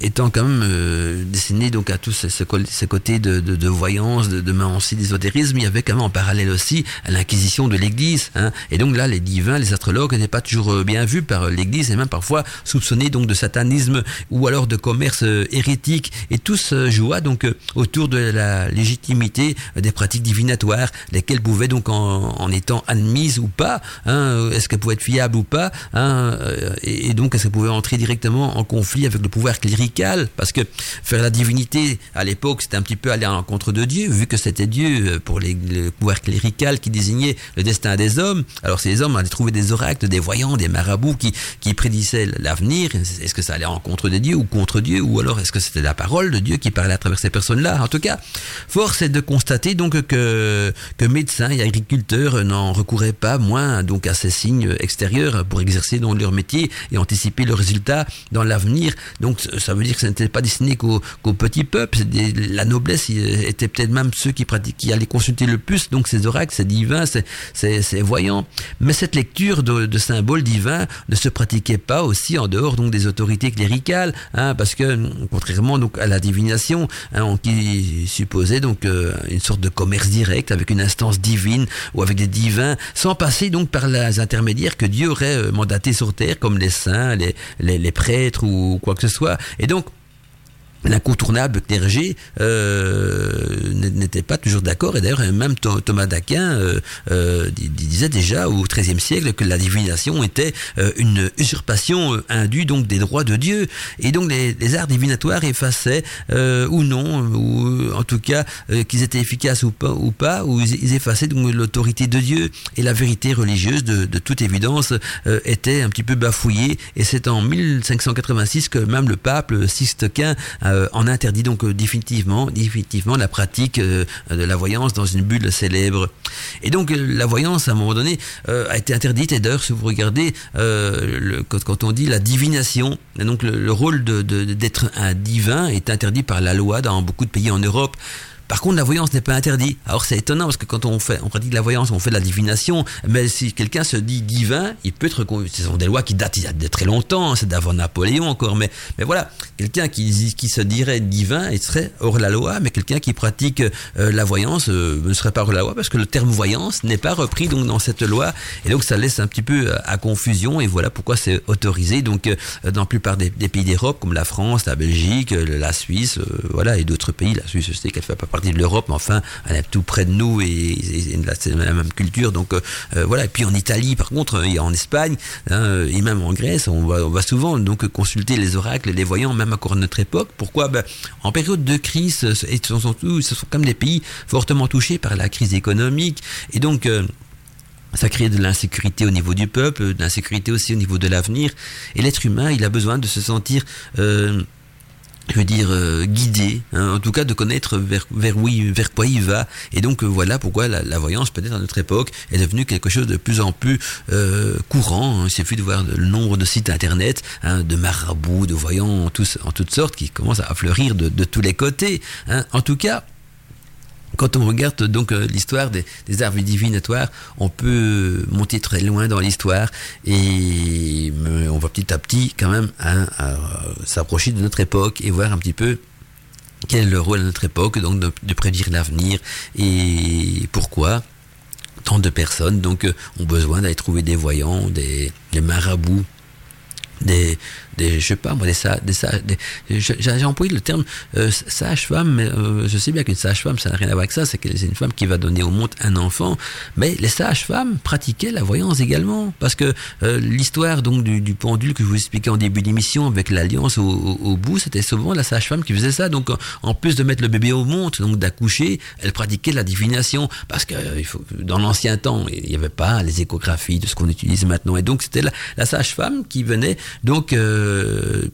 étant quand même destiné donc à tous ces, côtés de, voyance, de, de aussi d'ésotérisme, il y avait quand même en parallèle aussi l'inquisition de l'Église. Hein. Et donc là, les divins, les astrologues n'étaient pas toujours euh, bien vus par l'Église et même parfois soupçonnés donc de satanisme ou alors de commerce euh, hérétique. Et tout se joua donc euh, autour de la légitimité des pratiques divinatoires, lesquelles pouvaient donc en, étant admises ou pas, hein, est-ce qu'elles pouvaient être fiables ou pas, hein, et, donc est-ce qu'elles pouvaient entrer directement en conflit avec le pouvoir clérical, parce que faire la divinité à l'époque c'était un petit peu aller à l'encontre de Dieu, vu que c'était Dieu pour le pouvoir clérical qui désignait le destin des hommes. Alors ces hommes allaient trouver des oracles, des voyants, des marabouts qui, qui prédisaient l'avenir. Est-ce que ça allait en contre de Dieu ou contre Dieu? Ou alors est-ce que c'était la parole de Dieu qui parlait à travers ces personnes-là En tout cas, force est de constater donc que, que médecins et agriculteurs n'en recouraient pas moins donc à ces signes extérieurs pour exercer dans leur métier et anticiper le résultat dans l'avenir. Donc ça veut dire que ce n'était pas destiné qu'au petit peuple. La noblesse était peut-être même ceux qui, allaient consulter le plus donc ces oracles, ces divins, ces, voyants. Mais cette lecture de, symboles divins ne se pratiquait pas aussi en dehors donc des autorités cléricales, hein, parce que contrairement donc à la divination, hein, qui supposait donc euh, une sorte de commerce direct avec une instance divine ou avec des divins, sans passer donc par les intermédiaires que Dieu aurait euh, mandatés sur terre, comme les saints, les, les prêtres ou quoi que ce soit. Et donc l'incontournable clergé euh, n'était pas toujours d'accord. Et d'ailleurs même Thomas d'Aquin euh, euh, disait déjà au XIIIe siècle que la divination était une usurpation indue donc des droits de Dieu. Et donc les, arts divinatoires effaçaient ou non ou en tout cas qu'ils étaient efficaces ou pas ou ils effaçaient donc l'autorité de Dieu. Et la vérité religieuse de, de toute évidence était un petit peu bafouillée. Et c'est en 1586 que même le pape Sixte Quint euh, en interdit donc euh, définitivement, définitivement la pratique euh, de la voyance dans une bulle célèbre. Et donc la voyance, à un moment donné, a été interdite. Et d'ailleurs, si vous regardez, quand, on dit la divination, donc le, rôle d'être un divin est interdit par la loi dans beaucoup de pays en Europe. Par contre, la voyance n'est pas interdite. Alors c'est étonnant parce que quand on fait, on pratique la voyance, on fait de la divination. Mais si quelqu'un se dit divin, il peut être. Ce sont des lois qui datent de très longtemps. Hein, c'est d'avant Napoléon encore. Mais, mais voilà, quelqu'un qui, qui se dirait divin, il serait hors la loi. Mais quelqu'un qui pratique euh, la voyance euh, ne serait pas hors la loi parce que le terme voyance n'est pas repris donc dans cette loi. Et donc ça laisse un petit peu euh, à confusion. Et voilà pourquoi c'est autorisé. Donc dans la plupart des, pays d'Europe, comme la France, la Belgique, la Suisse, voilà, et d'autres pays. La Suisse, je sais qu'elle fait pas partie de l'Europe, mais enfin, elle est tout près de nous et, c'est la même culture. Donc euh, euh, voilà. Et puis en Italie, par contre, et en Espagne, hein, et même en Grèce, on va, souvent donc consulter les oracles, les voyants, même à notre époque. Pourquoi? Ben, En période de crise, et ce sont, ce sont comme des pays fortement touchés par la crise économique, et donc euh, ça crée de l'insécurité au niveau du peuple, de l'insécurité aussi au niveau de l'avenir. Et l'être humain, il a besoin de se sentir je veux dire euh, guidé, hein, en tout cas de connaître vers vers vers quoi il va. Et donc euh, voilà pourquoi la, voyance peut-être à notre époque est devenue quelque chose de plus en plus euh, courant. Hein. Il suffit de voir le nombre de sites internet, hein, de marabouts, de voyants en, tous, en toutes sortes qui commencent à fleurir de, de tous les côtés. Hein. En tout cas, quand on regarde donc euh, l'histoire des, arbres divinatoires, on peut monter très loin dans l'histoire et on va petit à petit quand même hein, s'approcher de notre époque et voir un petit peu quel est le rôle à notre époque, donc de, prédire l'avenir et pourquoi tant de personnes donc euh, ont besoin d'aller trouver des voyants, des marabouts des, des je sais pas moi des, des, des j'ai employé le terme euh, sage-femme mais euh, je sais bien qu'une sage-femme ça n'a rien à voir avec ça c'est que une femme qui va donner au monde un enfant. Mais les sages-femmes pratiquaient la voyance également. Parce que euh, l'histoire donc du, du, pendule que je vous expliquais en début d'émission avec l'alliance au, bout c'était souvent la sage-femme qui faisait ça. Donc en plus de mettre le bébé au monde donc d'accoucher elle pratiquait la divination. Parce que dans l'ancien temps il n'y avait pas les échographies de ce qu'on utilise maintenant. Et donc c'était la, la sage-femme qui venait donc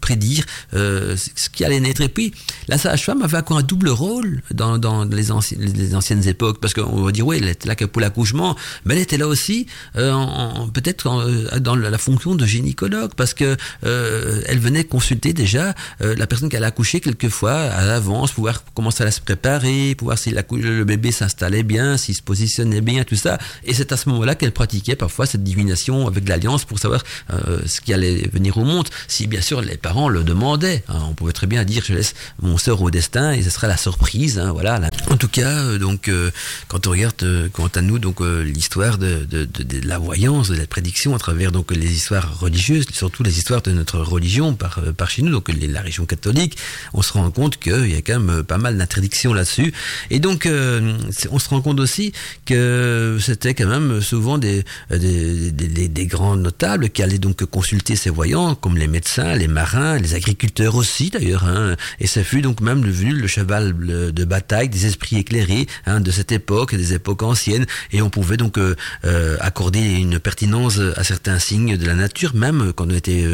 prédire ce qui allait naître. Et puis la sage-femme avait encore un double rôle dans, dans les, anciennes, époques, parce qu'on va dire oui, elle était là que pour l'accouchement, mais elle était là aussi peut-être dans la fonction de gynécologue, parce que elle venait consulter déjà la personne qui allait accoucher quelquefois à l'avance, pouvoir commencer à se préparer, pouvoir si le bébé s'installait bien, s'il se positionnait bien, tout ça. Et c'est à ce moment-là qu'elle pratiquait parfois cette divination avec l'alliance pour savoir euh, ce qui allait venir au monde. Si bien sûr les parents le demandaient, hein. on pouvait très bien dire je laisse mon sœur au destin et ce sera la surprise. Hein, voilà. En tout cas, euh, donc euh, quand on regarde quant à nous donc l'histoire de, de, la voyance, de la prédiction à travers donc les histoires religieuses, surtout les histoires de notre religion par par chez nous, donc la région catholique, on se rend compte qu'il y a quand même pas mal d'interdictions là-dessus. Et donc, euh, on se rend compte aussi que c'était quand même souvent des, des, des, des, grands notables qui allaient donc consulter ces voyants, comme les médecins, les marins, les agriculteurs aussi d'ailleurs. Hein. Et ça fut donc même devenu le cheval de bataille des esprits éclairés hein, de cette époque, des époques anciennes. Et on pouvait donc euh, euh, accorder une pertinence à certains signes de la nature, même quand on était,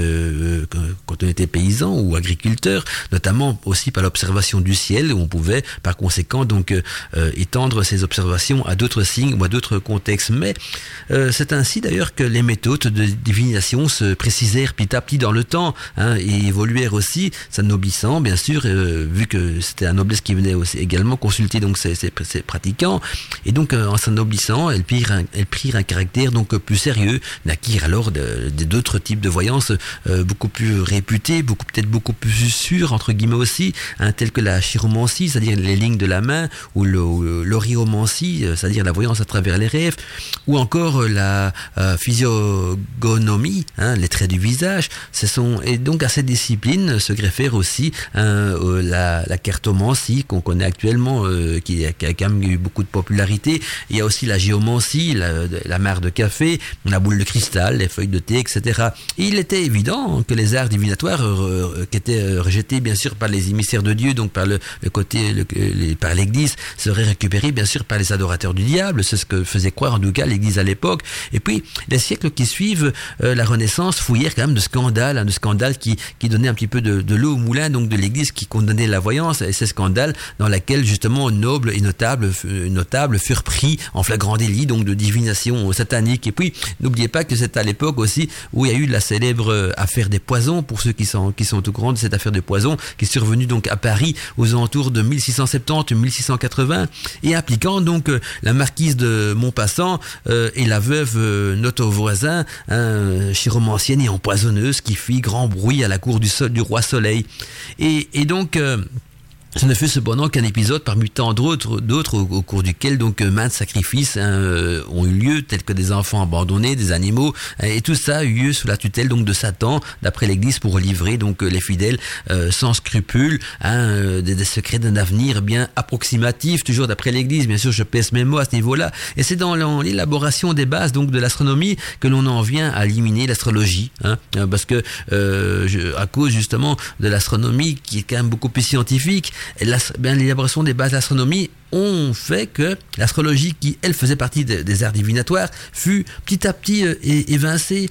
quand on était paysan ou agriculteur, notamment aussi par l'observation du ciel, on pouvait par conséquent donc euh, étendre ces observations à d'autres signes ou à d'autres contextes. Mais euh, c'est ainsi d'ailleurs que les méthodes de divination se précisèrent petit dans le temps hein, et évoluèrent aussi, s'anoblissant bien sûr, euh, vu que c'était un noblesse qui venait aussi également consulter donc ces, ces, ces pratiquants. Et donc en s'anoblissant, elles prirent un, un caractère donc plus sérieux, naquirent alors d'autres types de voyances beaucoup plus réputés, beaucoup peut-être beaucoup plus sûrs entre guillemets aussi, hein, tels que la chiromancie, c'est-à-dire les lignes de la main, ou l'oriomancie, euh, c'est-à-dire la voyance à travers les rêves, ou encore euh, la euh, physiogonomie, hein, les traits du visage. Ce sont, et donc à cette discipline se greffer aussi hein, la, la cartomancie qu'on connaît actuellement, qui, a, qui, a, quand même eu beaucoup de popularité. Il y a aussi la géomancie, la, la mare de café, la boule de cristal, les feuilles de thé, etc. il était évident que les arts divinatoires, qui étaient rejetés bien sûr par les émissaires de Dieu, donc par le, le côté, par l'Église, serait récupéré bien sûr par les adorateurs du diable, c'est ce que faisait croire en tout cas l'Église à l'époque. Et puis les siècles qui suivent, euh, la Renaissance fouillèrent quand même de scandales, hein, de scandales qui, qui donnaient un petit peu de, de l'eau au moulin donc de l'Église qui condamnait la voyance et ces scandales dans lesquels justement nobles et notables, notables furent pris en flagrant délit donc de divination satanique. Et puis n'oubliez pas que c'est à l'époque aussi où il y a eu la célèbre euh, affaire des poisons pour ceux qui sont qui sont au courant de cette affaire des poisons qui est survenue donc à Paris aux alentours de 1670 1680 et impliquant donc euh, la marquise de Montpassant euh, et la veuve euh, notre voisin, hein, chiromancienne et empoisonneuse qui fit grand bruit à la cour du, roi Soleil. Et, et donc ce ne fut cependant qu'un épisode parmi tant d'autres, d'autres au, cours duquel donc euh, maintes sacrifices hein, euh, ont eu lieu, tels que des enfants abandonnés, des animaux, hein, et tout ça a eu lieu sous la tutelle donc de Satan, d'après l'Église, pour livrer donc euh, les fidèles sans scrupules, hein, des, des, secrets d'un avenir bien approximatif, toujours d'après l'Église. Bien sûr, je pèse mes mots à ce niveau-là, et c'est dans l'élaboration des bases donc de l'astronomie que l'on en vient à éliminer l'astrologie, hein, parce que je, à cause justement de l'astronomie qui est quand même beaucoup plus scientifique l'élaboration des bases d'astronomie ont fait que l'astrologie, qui elle faisait partie des arts divinatoires, fut petit à petit euh, évincée.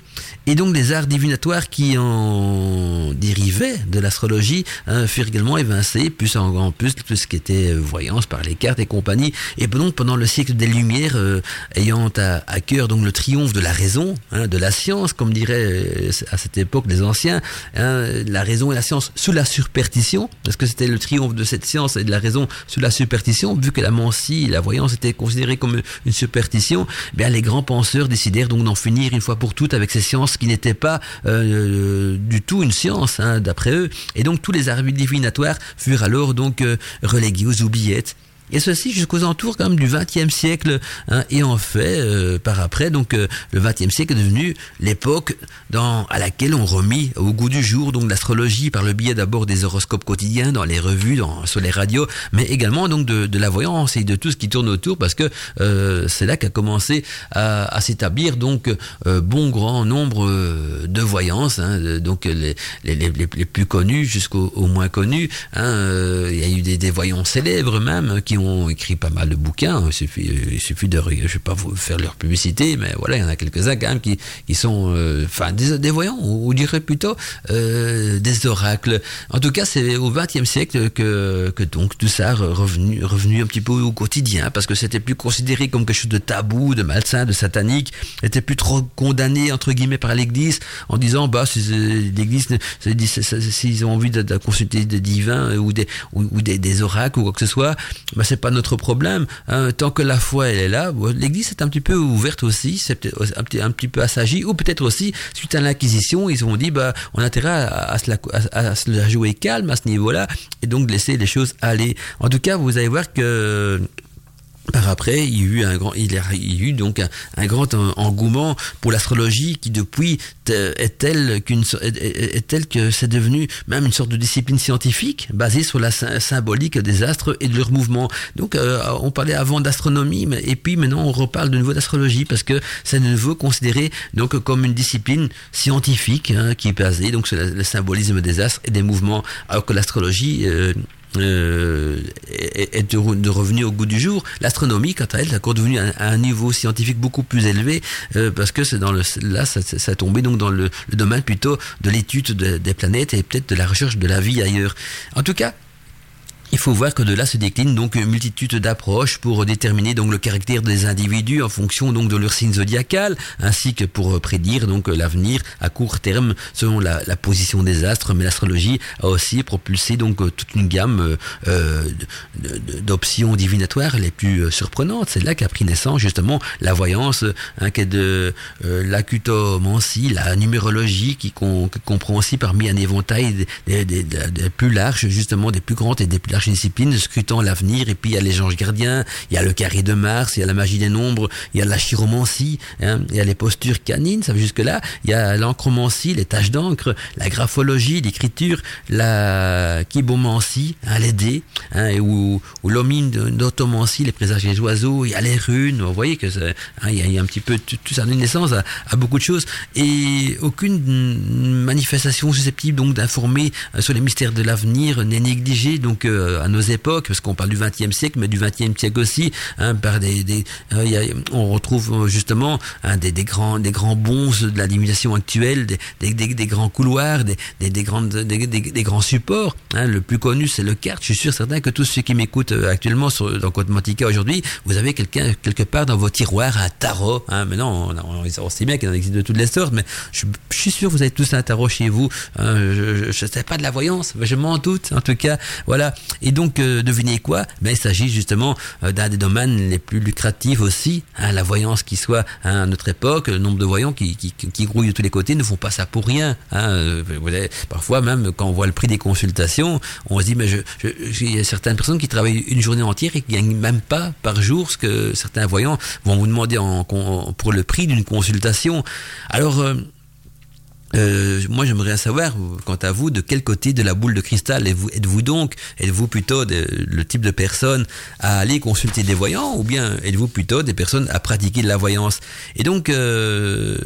Et donc les arts divinatoires qui en dérivaient de l'astrologie hein, furent également évincés, plus en, plus tout ce qui était euh, voyance par les cartes et compagnie. Et donc pendant le siècle des Lumières, euh, ayant à, cœur donc le triomphe de la raison, hein, de la science, comme diraient à cette époque les anciens, hein, la raison et la science sous la superstition, parce que c'était le triomphe de cette science et de la raison sous la superstition, vu que la mancie, la voyance était considérée comme une superstition, eh bien les grands penseurs décidèrent donc d'en finir une fois pour toutes avec ces sciences qui n'étaient pas euh, du tout une science, hein, d'après eux. Et donc tous les arts divinatoires furent alors donc euh, relégués aux oubliettes. Et ceci jusqu'aux entours quand même du XXe siècle. Hein, et en fait, euh, par après, donc euh, le XXe siècle est devenu l'époque dans à laquelle on remit au goût du jour donc l'astrologie par le biais d'abord des horoscopes quotidiens dans les revues, dans, sur les radios, mais également donc de, de, la voyance et de tout ce qui tourne autour, parce que euh, c'est là qu'a commencé à, à s'établir donc euh, bon grand nombre de voyances, hein, donc les, les, les, les, plus connus jusqu'aux moins connus. Hein, il y a eu des, des voyants célèbres même qui ont écrit pas mal de bouquins. Il suffit, de, je vais pas vous faire leur publicité, mais voilà, il y en a quelques-uns quand même qui, sont, enfin, des, voyants, ou, dirait plutôt des oracles. En tout cas, c'est au XXe siècle que, donc tout ça revenu, revenu un petit peu au quotidien, parce que c'était plus considéré comme quelque chose de tabou, de malsain, de satanique, était plus trop condamné entre guillemets par l'Église en disant bah si l'Église s'ils ont envie de, consulter des divins ou des ou, des, des, oracles ou quoi que ce soit, bah c'est pas notre problème. Hein. Tant que la foi elle est là, l'Église est un petit peu ouverte aussi, c'est un petit un petit peu assagie ou peut-être aussi suite à l'Inquisition ils ont dit bah on a intérêt à, se à, se la jouer calme à ce niveau-là et donc laisser les choses aller. En tout cas, vous allez voir que par après, il y a eu un grand, il a eu donc un, grand engouement pour l'astrologie qui depuis est telle qu'une telle que c'est devenu même une sorte de discipline scientifique basée sur la symbolique des astres et de leurs mouvements. Donc euh, on parlait avant d'astronomie, et puis maintenant on reparle de nouveau d'astrologie parce que c'est de nouveau considéré donc comme une discipline scientifique hein, qui est basée donc sur le symbolisme des astres et des mouvements, alors que l'astrologie euh, euh, est, de, revenu au goût du jour. L'astronomie, quant à elle, est encore devenue à, un niveau scientifique beaucoup plus élevé euh, parce que c'est dans le là ça, ça tombé donc dans le, domaine plutôt de l'étude des planètes et peut-être de la recherche de la vie ailleurs. En tout cas, il faut voir que de là se décline donc une multitude d'approches pour déterminer donc le caractère des individus en fonction donc de leur signe zodiacal, ainsi que pour prédire donc l'avenir à court terme selon la, position des astres. Mais l'astrologie a aussi propulsé donc toute une gamme euh, d'options divinatoires les plus surprenantes. C'est là qu'a pris naissance justement la voyance, hein, qui de euh, la numérologie, qui, comprend aussi parmi un éventail des, des, des, plus larges justement des plus grandes et des plus larges discipline, scrutant l'avenir, et puis il y a les anges gardiens, il y a le carré de Mars, il y a la magie des nombres, il y a la chiromancie, hein, il y a les postures canines, ça va jusque-là, il y a l'encromancie, les taches d'encre, la graphologie, l'écriture, la kibomancie, hein, les dés, hein, ou, ou l'homine d'automancie, les présages des oiseaux, il y a les runes, vous voyez que hein, il, y a, un petit peu, tout, ça donne naissance à, beaucoup de choses, et aucune manifestation susceptible donc d'informer euh, sur les mystères de l'avenir n'est négligée, donc euh, euh, à nos époques, parce qu'on parle du XXe siècle, mais du XXe siècle aussi, hein, par des, des euh, on retrouve euh, justement hein, des, des, grands, des grands bons de la divination actuelle, des, des, des grands couloirs, des, des, grandes, des, grands supports. Hein. Le plus connu, c'est le carte. Je suis sûr certain que tous ceux qui m'écoutent actuellement sur, dans Code Mantica aujourd'hui, vous avez quelqu'un quelque part dans vos tiroirs un tarot. Hein. Mais non, on, on, sait bien qu'il en existe de toutes les sortes, mais je, suis sûr que vous avez tous un tarot chez vous. Hein. Je ne sais pas de la voyance, mais je m'en doute. En tout cas, voilà. Et donc, euh, devinez quoi? Ben, Il s'agit justement euh, d'un des domaines les plus lucratifs aussi, hein, la voyance qui soit hein, à notre époque, le nombre de voyants qui, qui, qui, grouillent de tous les côtés ne font pas ça pour rien. Hein, euh, vous parfois même, quand on voit le prix des consultations, on se dit, mais je, je, il y a certaines personnes qui travaillent une journée entière et qui gagnent même pas par jour ce que certains voyants vont vous demander en, pour le prix d'une consultation. Alors, euh, moi, j'aimerais savoir, quant à vous, de quel côté de la boule de cristal êtes-vous, donc? Êtes-vous plutôt le type de personne à aller consulter des voyants ou bien êtes-vous plutôt des personnes à pratiquer de la voyance? Et donc, euh,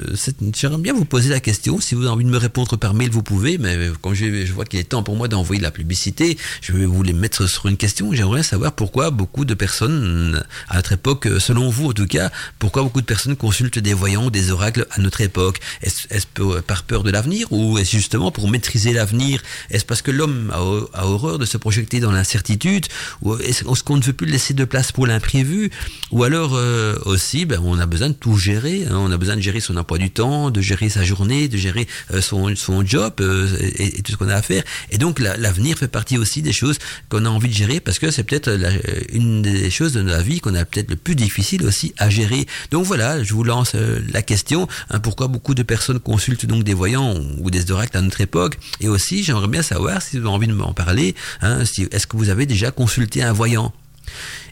j'aimerais bien vous poser la question. Si vous avez envie de me répondre par mail, vous pouvez, mais quand je, vois qu'il est temps pour moi d'envoyer la publicité, je vais vous les mettre sur une question. J'aimerais savoir pourquoi beaucoup de personnes, à notre époque, selon vous en tout cas, pourquoi beaucoup de personnes consultent des voyants, des oracles à notre époque? Est-ce par peur de l'avenir ou est-ce justement pour maîtriser l'avenir Est-ce parce que l'homme a, horreur de se projeter dans l'incertitude ou est-ce qu'on ne veut plus laisser de place pour l'imprévu Ou alors euh, aussi, ben, on a besoin de tout gérer. Hein. on a besoin de gérer son emploi du temps, de gérer sa journée, de gérer euh, son, son job euh, et, tout ce qu'on a à faire. Et donc l'avenir fait partie aussi des choses qu'on a envie de gérer parce que c'est peut-être une des choses de la vie qu'on a peut-être le plus difficile aussi à gérer. Donc voilà, je vous lance la question. Hein, pourquoi beaucoup de personnes consultent donc des voyants ou des oracles à notre époque Et aussi, j'aimerais bien savoir si vous avez envie de m'en parler. Hein, Est-ce que vous avez déjà consulté un voyant?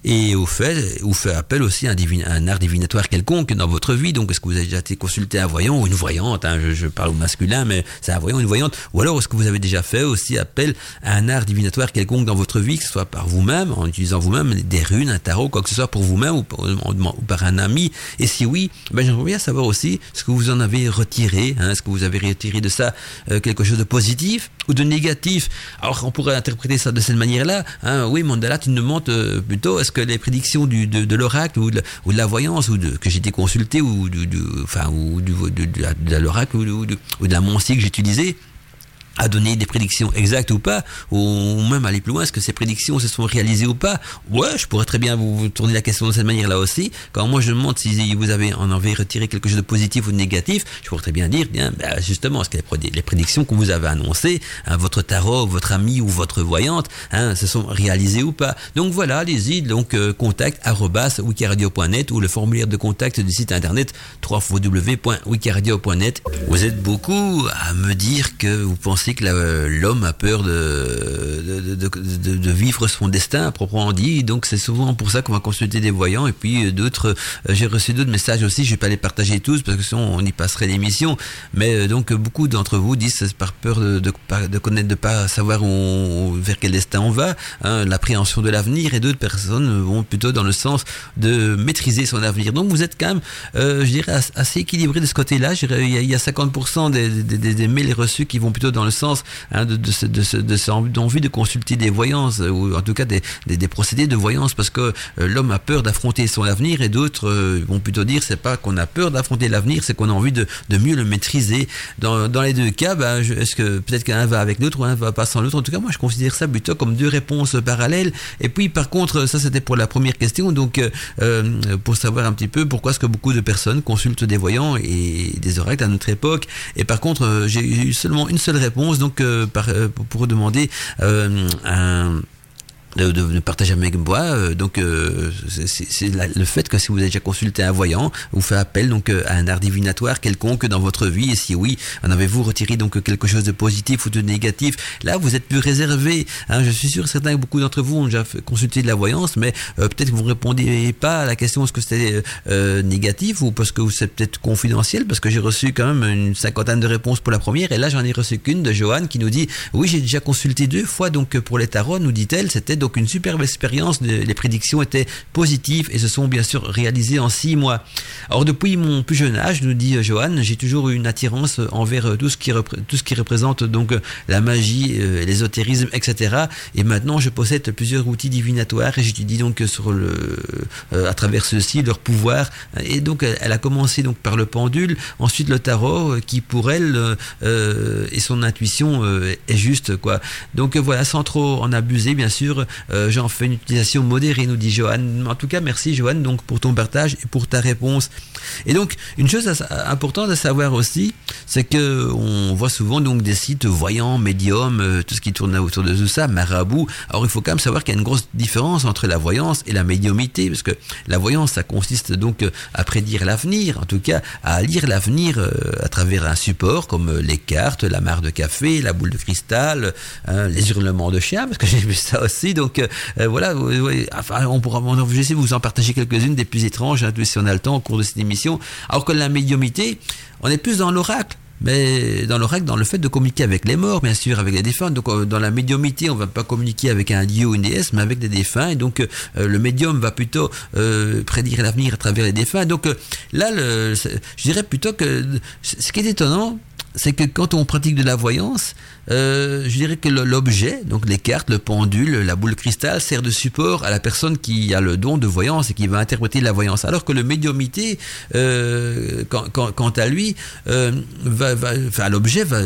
Et au fait, vous fait appel aussi à un, art divinatoire quelconque dans votre vie. Donc, est-ce que vous avez déjà été consulté un voyant ou une voyante hein, je, parle au masculin, mais c'est un voyant ou une voyante. Ou alors, est-ce que vous avez déjà fait aussi appel à un art divinatoire quelconque dans votre vie, que ce soit par vous-même, en utilisant vous-même des runes, un tarot, quoi que ce soit pour vous-même ou, par un ami? Et si oui, ben, j'aimerais bien savoir aussi ce que vous en avez retiré. Hein, est-ce que vous avez retiré de ça euh, quelque chose de positif ou de négatif? Alors, on pourrait interpréter ça de cette manière-là. Hein, oui, Mandala, tu me montres euh, plutôt que les prédictions de, l'oracle ou, de la voyance ou de, que été consulté ou, enfin, ou de, l'oracle ou, de, la moncie que j'ai utilisé, à donner des prédictions exactes ou pas, ou même aller plus loin, est-ce que ces prédictions se sont réalisées ou pas? Ouais, je pourrais très bien vous tourner la question de cette manière-là aussi. Quand moi je demande si vous avez en envie retirer quelque chose de positif ou de négatif, je pourrais très bien dire, bien, ben, justement, est-ce que les prédictions que vous avez annoncées, hein, votre tarot, votre ami ou votre voyante, hein, se sont réalisées ou pas? Donc voilà, allez-y, donc euh, contact wikiradio.net ou le formulaire de contact du site internet www.wikiradio.net. Vous êtes beaucoup à me dire que vous pensez que l'homme a peur de de, vivre son destin à proprement dit. Donc c'est souvent pour ça qu'on va consulter des voyants. Et puis euh, d'autres, euh, j'ai reçu d'autres messages aussi. Je vais pas les partager tous parce que sinon on y passerait l'émission. Mais euh, donc beaucoup d'entre vous disent c'est par peur de, de, connaître, de pas savoir où, vers quel destin on va, hein, l'appréhension de l'avenir. Et d'autres personnes vont plutôt dans le sens de maîtriser son avenir. Donc vous êtes quand même, je dirais, assez équilibré de ce côté-là. Il y a 50% des, des, des mails reçus qui vont plutôt dans le sens hein, de, de, d'envie de consulter des voyances, ou en tout cas des, des, procédés de voyance, parce que euh, l'homme a peur d'affronter son avenir, et d'autres euh, vont plutôt dire c'est pas qu'on a peur d'affronter l'avenir, c'est qu'on a envie de, de mieux le maîtriser. Dans, dans les deux cas, ben, est-ce que peut-être qu'un va avec l'autre ou un va pas sans l'autre? En tout cas, moi je considère ça plutôt comme deux réponses parallèles. Et puis par contre, ça c'était pour la première question, donc euh, pour savoir un petit peu pourquoi est-ce que beaucoup de personnes consultent des voyants et des oracles à notre époque. Et par contre, j'ai eu seulement une seule réponse donc euh, euh, pour demander euh, un de, de, partager avec moi. Euh, donc, euh, c'est le fait que si vous avez déjà consulté un voyant, vous faites appel donc euh, à un art divinatoire quelconque dans votre vie, et si oui, en avez-vous retiré donc quelque chose de positif ou de négatif? Là, vous êtes plus réservé. Hein, je suis sûr, certains, beaucoup d'entre vous ont déjà consulté de la voyance, mais peut-être que vous répondez pas à la question est-ce que c'était négatif ou parce que c'est peut-être confidentiel, parce que j'ai reçu quand même une cinquantaine de réponses pour la première, et là j'en ai reçu qu'une de Joanne qui nous dit oui, j'ai déjà consulté deux fois, donc pour les tarots, nous dit-elle, c'était donc une superbe expérience. Les prédictions étaient positives et se sont bien sûr réalisées en six mois. Alors depuis mon plus jeune âge, nous dit Johan, j'ai toujours eu une attirance envers tout ce qui, représente donc la magie, euh, l'ésotérisme, etc. Et maintenant, je possède plusieurs outils divinatoires et j'étudie donc euh, à travers ceux-ci leur pouvoir. Et donc, elle a commencé donc par le pendule, ensuite le tarot, euh, qui pour elle et son intuition est juste quoi. Donc voilà, sans trop en abuser, bien sûr, euh, j'en fais une utilisation modérée, nous dit Johan. En tout cas, merci Johan donc pour ton partage et pour ta réponse. Et donc, une chose importante à savoir aussi, c'est que on voit souvent donc des sites voyants, médiums, euh, tout ce qui tourne autour de tout ça, marabout. Alors, il faut quand même savoir qu'il y a une grosse différence entre la voyance et la médiumité, parce que la voyance, ça consiste donc à prédire l'avenir, en tout cas à lire l'avenir euh, à travers un support comme les cartes, la mare de café, la boule de cristal, hein, les hurlements de chiens, parce que j'ai vu ça aussi. Donc euh, voilà, enfin, on pourra, j'essaie de vous en partager quelques-unes des plus étranges, hein, si on a le temps au cours de cette émission. Alors que la médiumité, on est plus dans l'oracle. Mais dans l'oracle, dans le fait de communiquer avec les morts, bien sûr, avec les défunts. Donc euh, dans la médiumité, on va pas communiquer avec un dieu ou une déesse, mais avec des défunts. Et donc euh, le médium va plutôt prédire l'avenir à travers les défunts. Donc là, je dirais plutôt que ce qui est étonnant, c'est que quand on pratique de la voyance, euh, je dirais que l'objet, donc les cartes, le pendule, la boule cristal, sert de support à la personne qui a le don de voyance et qui va interpréter la voyance. Alors que le médiumité, euh, quant, à lui, euh, va, va, enfin, l'objet va,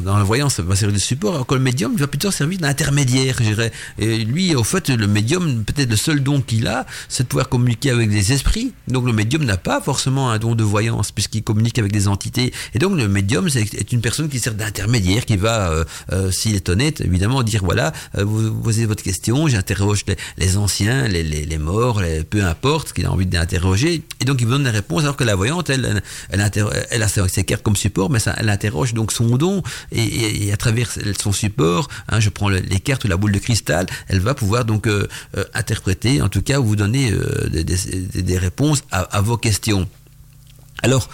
dans la voyance, va servir de support, alors que le médium va plutôt servir d'intermédiaire, je dirais. Et lui, au fait, le médium, peut-être le seul don qu'il a, c'est de pouvoir communiquer avec des esprits. Donc le médium n'a pas forcément un don de voyance, puisqu'il communique avec des entités. Et donc le médium, c'est une personne qui sert d'intermédiaire, qui va euh, euh, s'il est honnête, évidemment, dire voilà, euh, vous posez votre question, j'interroge les, anciens, les, morts, peu importe, qu'il a envie d'interroger, et donc il vous donne la réponse, alors que la voyante, elle, elle, elle, a ses cartes comme support, mais elle interroge donc son don, et, à travers son support, hein, je prends les cartes ou la boule de cristal, elle va pouvoir donc interpréter, en tout cas, vous donner des, réponses à vos questions. Alors,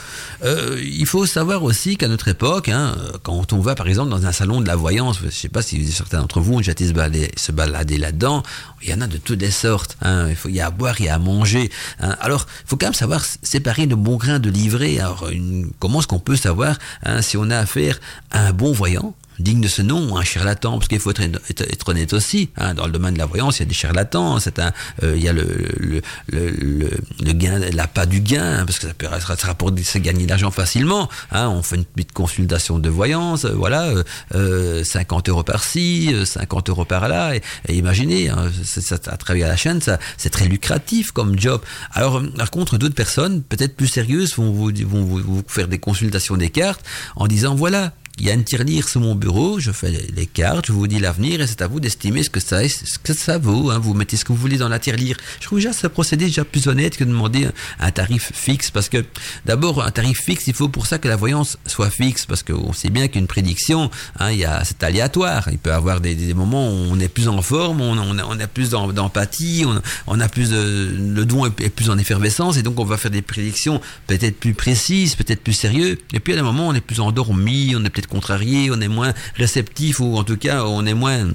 euh, il faut savoir aussi qu'à notre époque, hein, quand on va par exemple dans un salon de la voyance, je ne sais pas si certains d'entre vous ont déjà été se balader, là-dedans, il y en a de toutes les sortes. Hein, il, faut, y a à boire, il y a à manger. Hein. Alors, il faut quand même savoir séparer le bon grain de livret. Alors, comment est-ce qu'on peut savoir si on a affaire à un bon voyant? Digne de ce nom, un charlatan, parce qu'il faut être, être, honnête aussi. Hein, dans le domaine de la voyance, il y a des charlatans. C'est un, euh, il y a le, le, le, le, gain, l'appât du gain, hein, parce que ça peut ça pour se gagner de l'argent facilement. Hein, on fait une petite consultation de voyance, euh, voilà, euh, 50 euros par-ci, 50 euros par-là. Et, imaginez, hein, ça, à travers la chaîne, ça, c'est très lucratif comme job. Alors, par contre, d'autres personnes, peut-être plus sérieuses, vont vous, vont vous faire des consultations des cartes en disant voilà, il y a un tirelire sur mon bureau, je fais les cartes, je vous dis l'avenir et c'est à vous d'estimer ce que ça ce que ça vaut. Hein. Vous mettez ce que vous voulez dans la tirelire. Je trouve déjà ce procédé déjà plus honnête que de demander un, tarif fixe parce que d'abord un tarif fixe, il faut pour ça que la voyance soit fixe parce qu'on sait bien qu'une prédiction, hein, c'est aléatoire. Il peut y avoir des, moments où on est plus en forme, on, a, plus d'empathie, on, a plus le don est, plus en effervescence et donc on va faire des prédictions peut-être plus précises, peut-être plus sérieuses. Et puis à des moments on est plus endormi, on est peut-être contrarié, on est moins réceptif ou en tout cas on est moins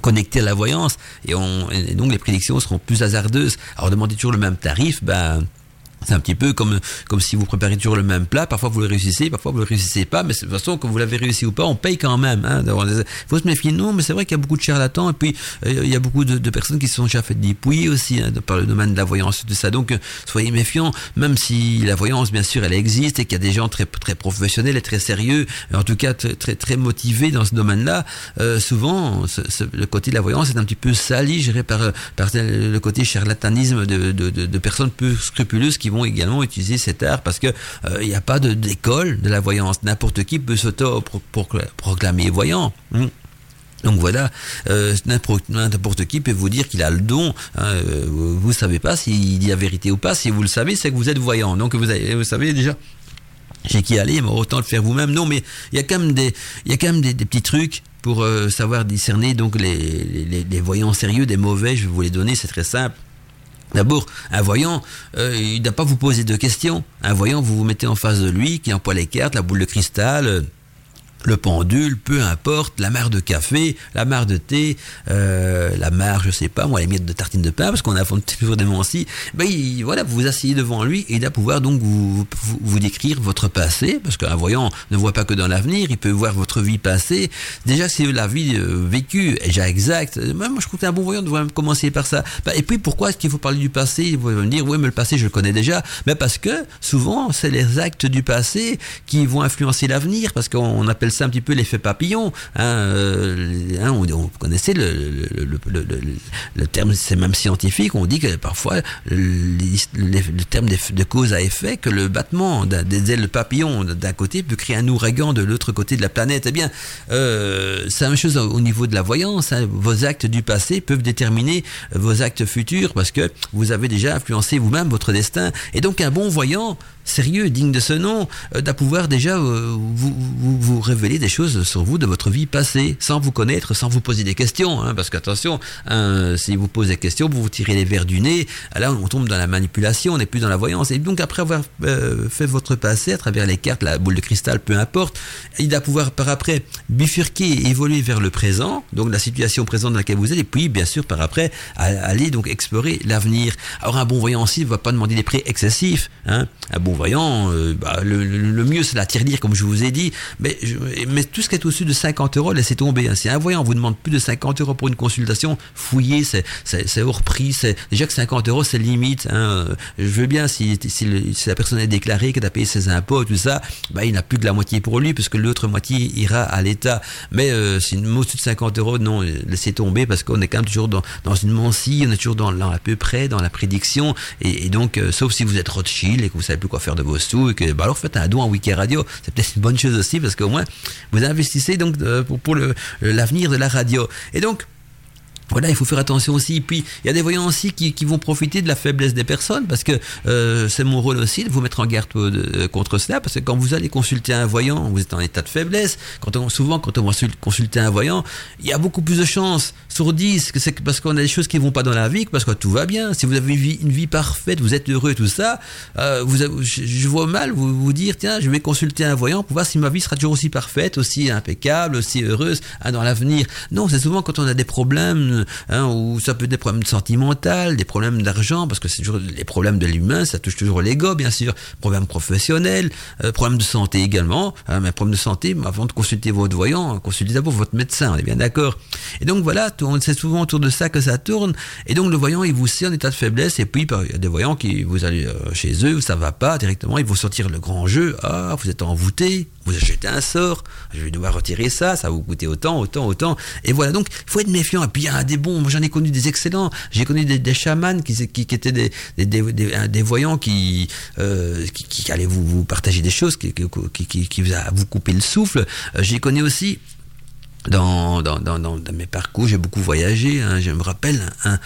connecté à la voyance et, et donc les prédictions seront plus hasardeuses. Alors demander toujours le même tarif, ben c'est un petit peu comme, comme si vous préparez toujours le même plat. Parfois vous le réussissez, parfois vous le réussissez pas. Mais de toute façon, que vous l'avez réussi ou pas, on paye quand même. Hein, faut se méfier. Non, mais c'est vrai qu'il y a beaucoup de charlatans. Et puis, euh, il y a beaucoup de, personnes qui se sont déjà fait dépouiller aussi hein, par le domaine de la voyance tout ça. Donc, euh, soyez méfiants. Même si la voyance, bien sûr, elle existe et qu'il y a des gens très, très professionnels et très sérieux, en tout cas très, très, motivés dans ce domaine-là, euh, souvent, le côté de la voyance est un petit peu sali, je dirais, par, par le côté charlatanisme de, de, de personnes peu scrupuleuses qui vont également utiliser cet art parce que il euh, n'y a pas d'école de, la voyance. N'importe qui peut s'auto-proclamer voyant. Hmm. Donc voilà, euh, n'importe qui peut vous dire qu'il a le don. Hein, euh, vous ne savez pas s'il dit la vérité ou pas. Si vous le savez, c'est que vous êtes voyant. Donc vous, avez, vous savez déjà j'ai qui aller, mais autant le faire vous-même. Non, mais il y a quand même des, il y a quand même des, petits trucs pour savoir discerner donc les, les, les, voyants sérieux des mauvais. Je vais vous les donner, c'est très simple. D'abord, un voyant, euh, il ne doit pas vous poser de questions. Un voyant, vous vous mettez en face de lui, qui emploie les cartes, la boule de cristal, euh, le pendule, peu importe, la mare de café, la mare de thé, euh, la mare, je sais pas, moi, les miettes de tartine de pain, parce qu'on a toujours des aussi. Ben, voilà, vous vous asseyez devant lui et il va pouvoir donc vous, vous, décrire votre passé, parce qu'un voyant ne voit pas que dans l'avenir, il peut voir votre vie passée. Déjà, si la vie euh, vécue déjà exacte, moi, je trouve que un bon voyant de même commencer par ça. Ben, et puis, pourquoi est-ce qu'il faut parler du passé? Vous allez me dire, oui, mais le passé, je le connais déjà. Mais parce que, souvent, c'est les actes du passé qui vont influencer l'avenir, parce qu'on appelle c'est un petit peu l'effet papillon. Hein, euh, hein, on, on, connaissait le, terme, c'est même scientifique, on dit que parfois le, terme de, cause à effet, que le battement des ailes de papillon d'un côté peut créer un ouragan de l'autre côté de la planète. Eh bien, euh, c'est la même chose au niveau de la voyance. Hein. Vos actes du passé peuvent déterminer vos actes futurs parce que vous avez déjà influencé vous-même votre destin. Et donc un bon voyant sérieux, digne de ce nom, euh, d'à pouvoir déjà euh, vous, vous, révéler des choses sur vous de votre vie passée, sans vous connaître, sans vous poser des questions. Hein, parce qu'attention, hein, si vous posez des questions, vous vous tirez les verres du nez, là on tombe dans la manipulation, on n'est plus dans la voyance. Et donc après avoir euh, fait votre passé à travers les cartes, la boule de cristal, peu importe, il va pouvoir par après bifurquer évoluer vers le présent, donc la situation présente dans laquelle vous êtes, et puis bien sûr par après aller donc explorer l'avenir. Alors un bon voyant aussi ne va pas demander des prêts excessifs. Hein, un bon voyant, euh, bah, le, mieux c'est la tirelire comme je vous ai dit, mais, mais tout ce qui est au-dessus de 50 euros, laissez tomber. Hein. Si un voyant vous demande plus de 50 euros pour une consultation, fouillez, c'est hors prix, déjà que 50 euros c'est limite. Hein. Je veux bien si, si, la personne est déclarée, qu'elle a payé ses impôts, tout ça, bah, il n'a plus que la moitié pour lui, puisque l'autre moitié ira à l'État. Mais euh, si une au-dessus de 50 euros, non, laissez tomber, parce qu'on est quand même toujours dans, dans une mancie, on est toujours dans, à peu près dans la prédiction, et, donc, euh, sauf si vous êtes Rothschild et que vous savez plus quoi faire de vos sous et que bah alors faites un don en Wiki Radio, c'est peut-être une bonne chose aussi parce qu'au moins vous investissez donc euh, pour, pour l'avenir de la radio. Et donc voilà, il faut faire attention aussi. Puis, il y a des voyants aussi qui, qui vont profiter de la faiblesse des personnes, parce que euh, c'est mon rôle aussi de vous mettre en garde euh, contre cela, parce que quand vous allez consulter un voyant, vous êtes en état de faiblesse. Quand on, souvent, quand on va consulter un voyant, il y a beaucoup plus de chances sur 10 que c'est parce qu'on a des choses qui vont pas dans la vie, que parce que tout va bien. Si vous avez une vie, une vie parfaite, vous êtes heureux, tout ça, euh, vous avez, je, vois mal vous vous dire, tiens, je vais consulter un voyant pour voir si ma vie sera toujours aussi parfaite, aussi impeccable, aussi heureuse hein, dans l'avenir. Non, c'est souvent quand on a des problèmes hein, hein, ou ça peut être des problèmes sentimentaux, des problèmes d'argent, parce que c'est toujours les problèmes de l'humain, ça touche toujours l'ego, bien sûr, problèmes professionnels, euh, problèmes de santé également, hein, mais problèmes de santé, avant de consulter votre voyant, consultez d'abord votre médecin, on est bien d'accord. Et donc voilà, c'est souvent autour de ça que ça tourne, et donc le voyant, il vous sait en état de faiblesse, et puis bah, il y a des voyants qui, vous allez euh, chez eux, ça va pas directement, ils vont sortir le grand jeu, ah, vous êtes envoûté, vous achetez un sort, je vais devoir retirer ça, ça va vous coûter autant, autant, autant. Et voilà, donc il faut être méfiant. Et puis il y a des bons, j'en ai connu des excellents. J'ai connu des, chamans qui, étaient des, des, voyants qui, euh, qui, qui, allaient vous, partager des choses, qui, qui, qui, vous couper le souffle. Euh, j'ai connu aussi dans, dans, dans, dans, mes parcours, j'ai beaucoup voyagé. Hein. Je me rappelle un,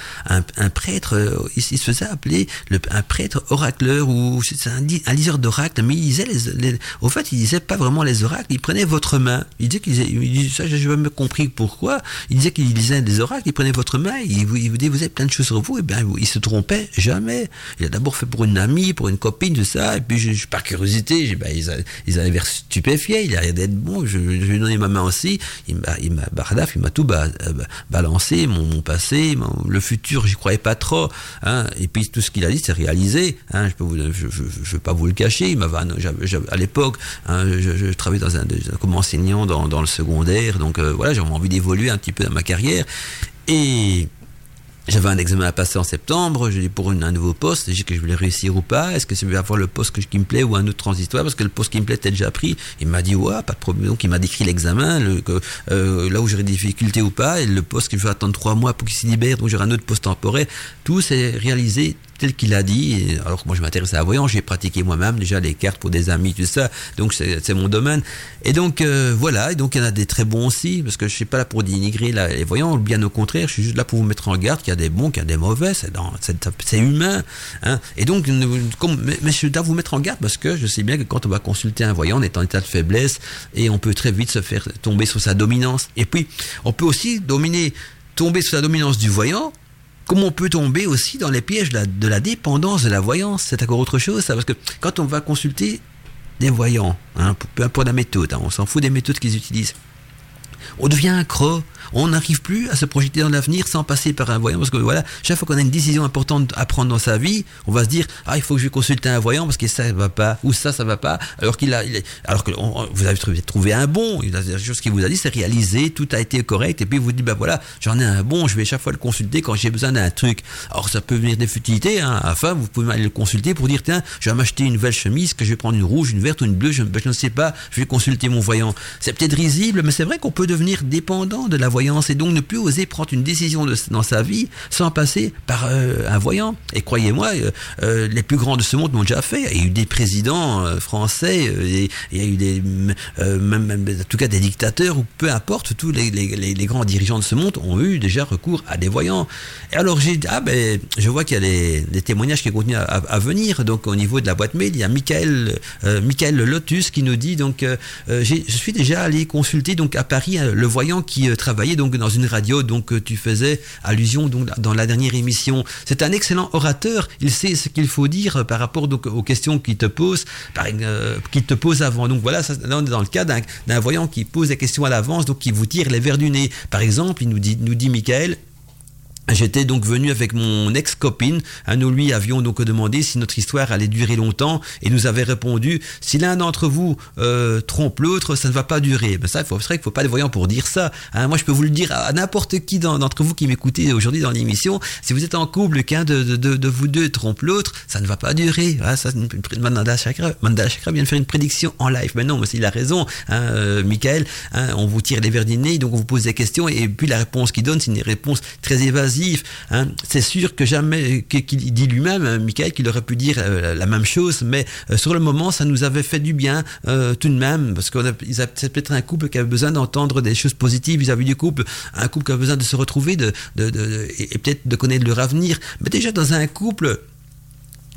un, prêtre, euh, il, se faisait appeler le, un prêtre oracleur ou un, un, liseur d'oracles, mais il disait, les, au fait, il disait pas vraiment les oracles, il prenait votre main. Il disait qu'il il disait ça, jamais compris pourquoi. Il disait qu'il lisait des oracles, il prenait votre main, il vous, il vous disait vous avez plein de choses sur vous, et bien il se trompait jamais. Il a d'abord fait pour une amie, pour une copine, tout ça, et puis je, je par curiosité, ben, ils, avaient l'air stupéfiés, il a l'air d'être bon, je, je lui ai ma main aussi. Il m'a Bardaf, il m'a tout euh, balancé, mon, passé, le futur, j'y croyais pas trop. Hein, et puis tout ce qu'il a dit, c'est réalisé. Hein, je ne veux pas vous le cacher. À l'époque, hein, je, travaillais comme enseignant dans, dans le secondaire, donc euh, voilà, j'avais envie d'évoluer un petit peu dans ma carrière. Et j'avais un examen à passer en septembre, je dis pour un nouveau poste, j'ai que je voulais réussir ou pas, est-ce que je vais avoir le poste que, qui me plaît ou un autre transitoire, parce que le poste qui me plaît était déjà pris. Il m'a dit, ouais, pas de problème. Donc il m'a décrit l'examen, le, euh, là où j'aurais des difficultés ou pas, et le poste qu'il faut attendre trois mois pour qu'il se libère, donc j'aurai un autre poste temporaire. Tout s'est réalisé tel qu'il a dit. Alors que moi, je m'intéresse à la voyance, j'ai pratiqué moi-même déjà les cartes pour des amis, tout ça. Donc, c'est mon domaine. Et donc, euh, voilà. Et donc, il y en a des très bons aussi, parce que je suis pas là pour dénigrer les voyants, bien au contraire, je suis juste là pour vous mettre en garde qu'il y a des bons, qu'il y a des mauvais. C'est humain. Hein. Et donc, comme, mais, vous mettre en garde parce que je sais bien que quand on va consulter un voyant, on est en état de faiblesse et on peut très vite se faire tomber sur sa dominance. Et puis, on peut aussi dominer tomber sous la dominance du voyant comme on peut tomber aussi dans les pièges de la, dépendance de la voyance. C'est encore autre chose, ça, parce que quand on va consulter des voyants, hein, peu importe la méthode, hein, on s'en fout des méthodes qu'ils utilisent, on devient un croc on n'arrive plus à se projeter dans l'avenir sans passer par un voyant. Parce que voilà, chaque fois qu'on a une décision importante à prendre dans sa vie, on va se dire ah il faut que je consulte un voyant parce que ça va pas ou ça ça va pas. Alors qu'il a, alors que vous avez trouvé, un bon, il a des choses qu'il vous a dit c'est réalisé, tout a été correct et puis vous dites bah voilà j'en ai un bon, je vais chaque fois le consulter quand j'ai besoin d'un truc. Alors ça peut venir des futilités. Hein. Enfin vous pouvez aller le consulter pour dire tiens je vais m'acheter une nouvelle chemise que je vais prendre une rouge, une verte ou une bleue, je, ben, je ne sais pas, je vais consulter mon voyant. C'est peut-être risible, mais c'est vrai qu'on peut devenir dépendant de la voyance et donc ne plus oser prendre une décision dans sa vie sans passer par euh, un voyant. Et croyez-moi, euh, euh, les plus grands de ce monde l'ont déjà fait. Il y a eu des présidents français, il y a eu des, même, en tout cas des dictateurs, ou peu importe, tous les, les, grands dirigeants de ce monde ont eu déjà recours à des voyants. Et alors j'ai ah ben, je vois qu'il y a des, témoignages qui continuent à, à, venir. Donc au niveau de la boîte mail, il y a Michael, Michael Lotus qui nous dit, donc je suis déjà allé consulter donc à Paris le voyant qui travaillait donc dans une radio, donc euh, tu faisais allusion donc dans la dernière émission. C'est un excellent orateur. Il sait ce qu'il faut dire par rapport donc aux questions qu'il te pose, euh, te pose avant. Donc voilà, ça, là on est dans le cas d'un voyant qui pose des questions à l'avance, donc qui vous tire les verres du nez. Par exemple, il nous dit, nous dit Michael, J'étais donc venu avec mon ex-copine. Nous lui avions donc demandé si notre histoire allait durer longtemps et nous avait répondu si l'un d'entre vous euh, trompe l'autre, ça ne va pas durer. Ben ça, c'est vrai qu'il faut pas des voyants pour dire ça. Hein. Moi, je peux vous le dire à n'importe qui d'entre vous qui m'écoutez aujourd'hui dans l'émission. Si vous êtes en couple, qu'un de, vous deux trompe l'autre, ça ne va pas durer. Ah, ça, une, une, Chakra, Chakra vient de faire une prédiction en live. Mais non, mais il a raison, hein, euh, Michael. Hein, on vous tire les verres donc on vous pose des questions et puis la réponse qu'il donne, c'est une réponse très évasive Hein. C'est sûr que jamais, qu'il dit lui-même, hein, Michael, qu'il aurait pu dire euh, la même chose, mais euh, sur le moment, ça nous avait fait du bien euh, tout de même, parce qu'on c'est peut-être un couple qui avait besoin d'entendre des choses positives vis-à-vis du couple, un couple qui a besoin de se retrouver de, et peut-être de connaître leur avenir. Mais déjà dans un couple,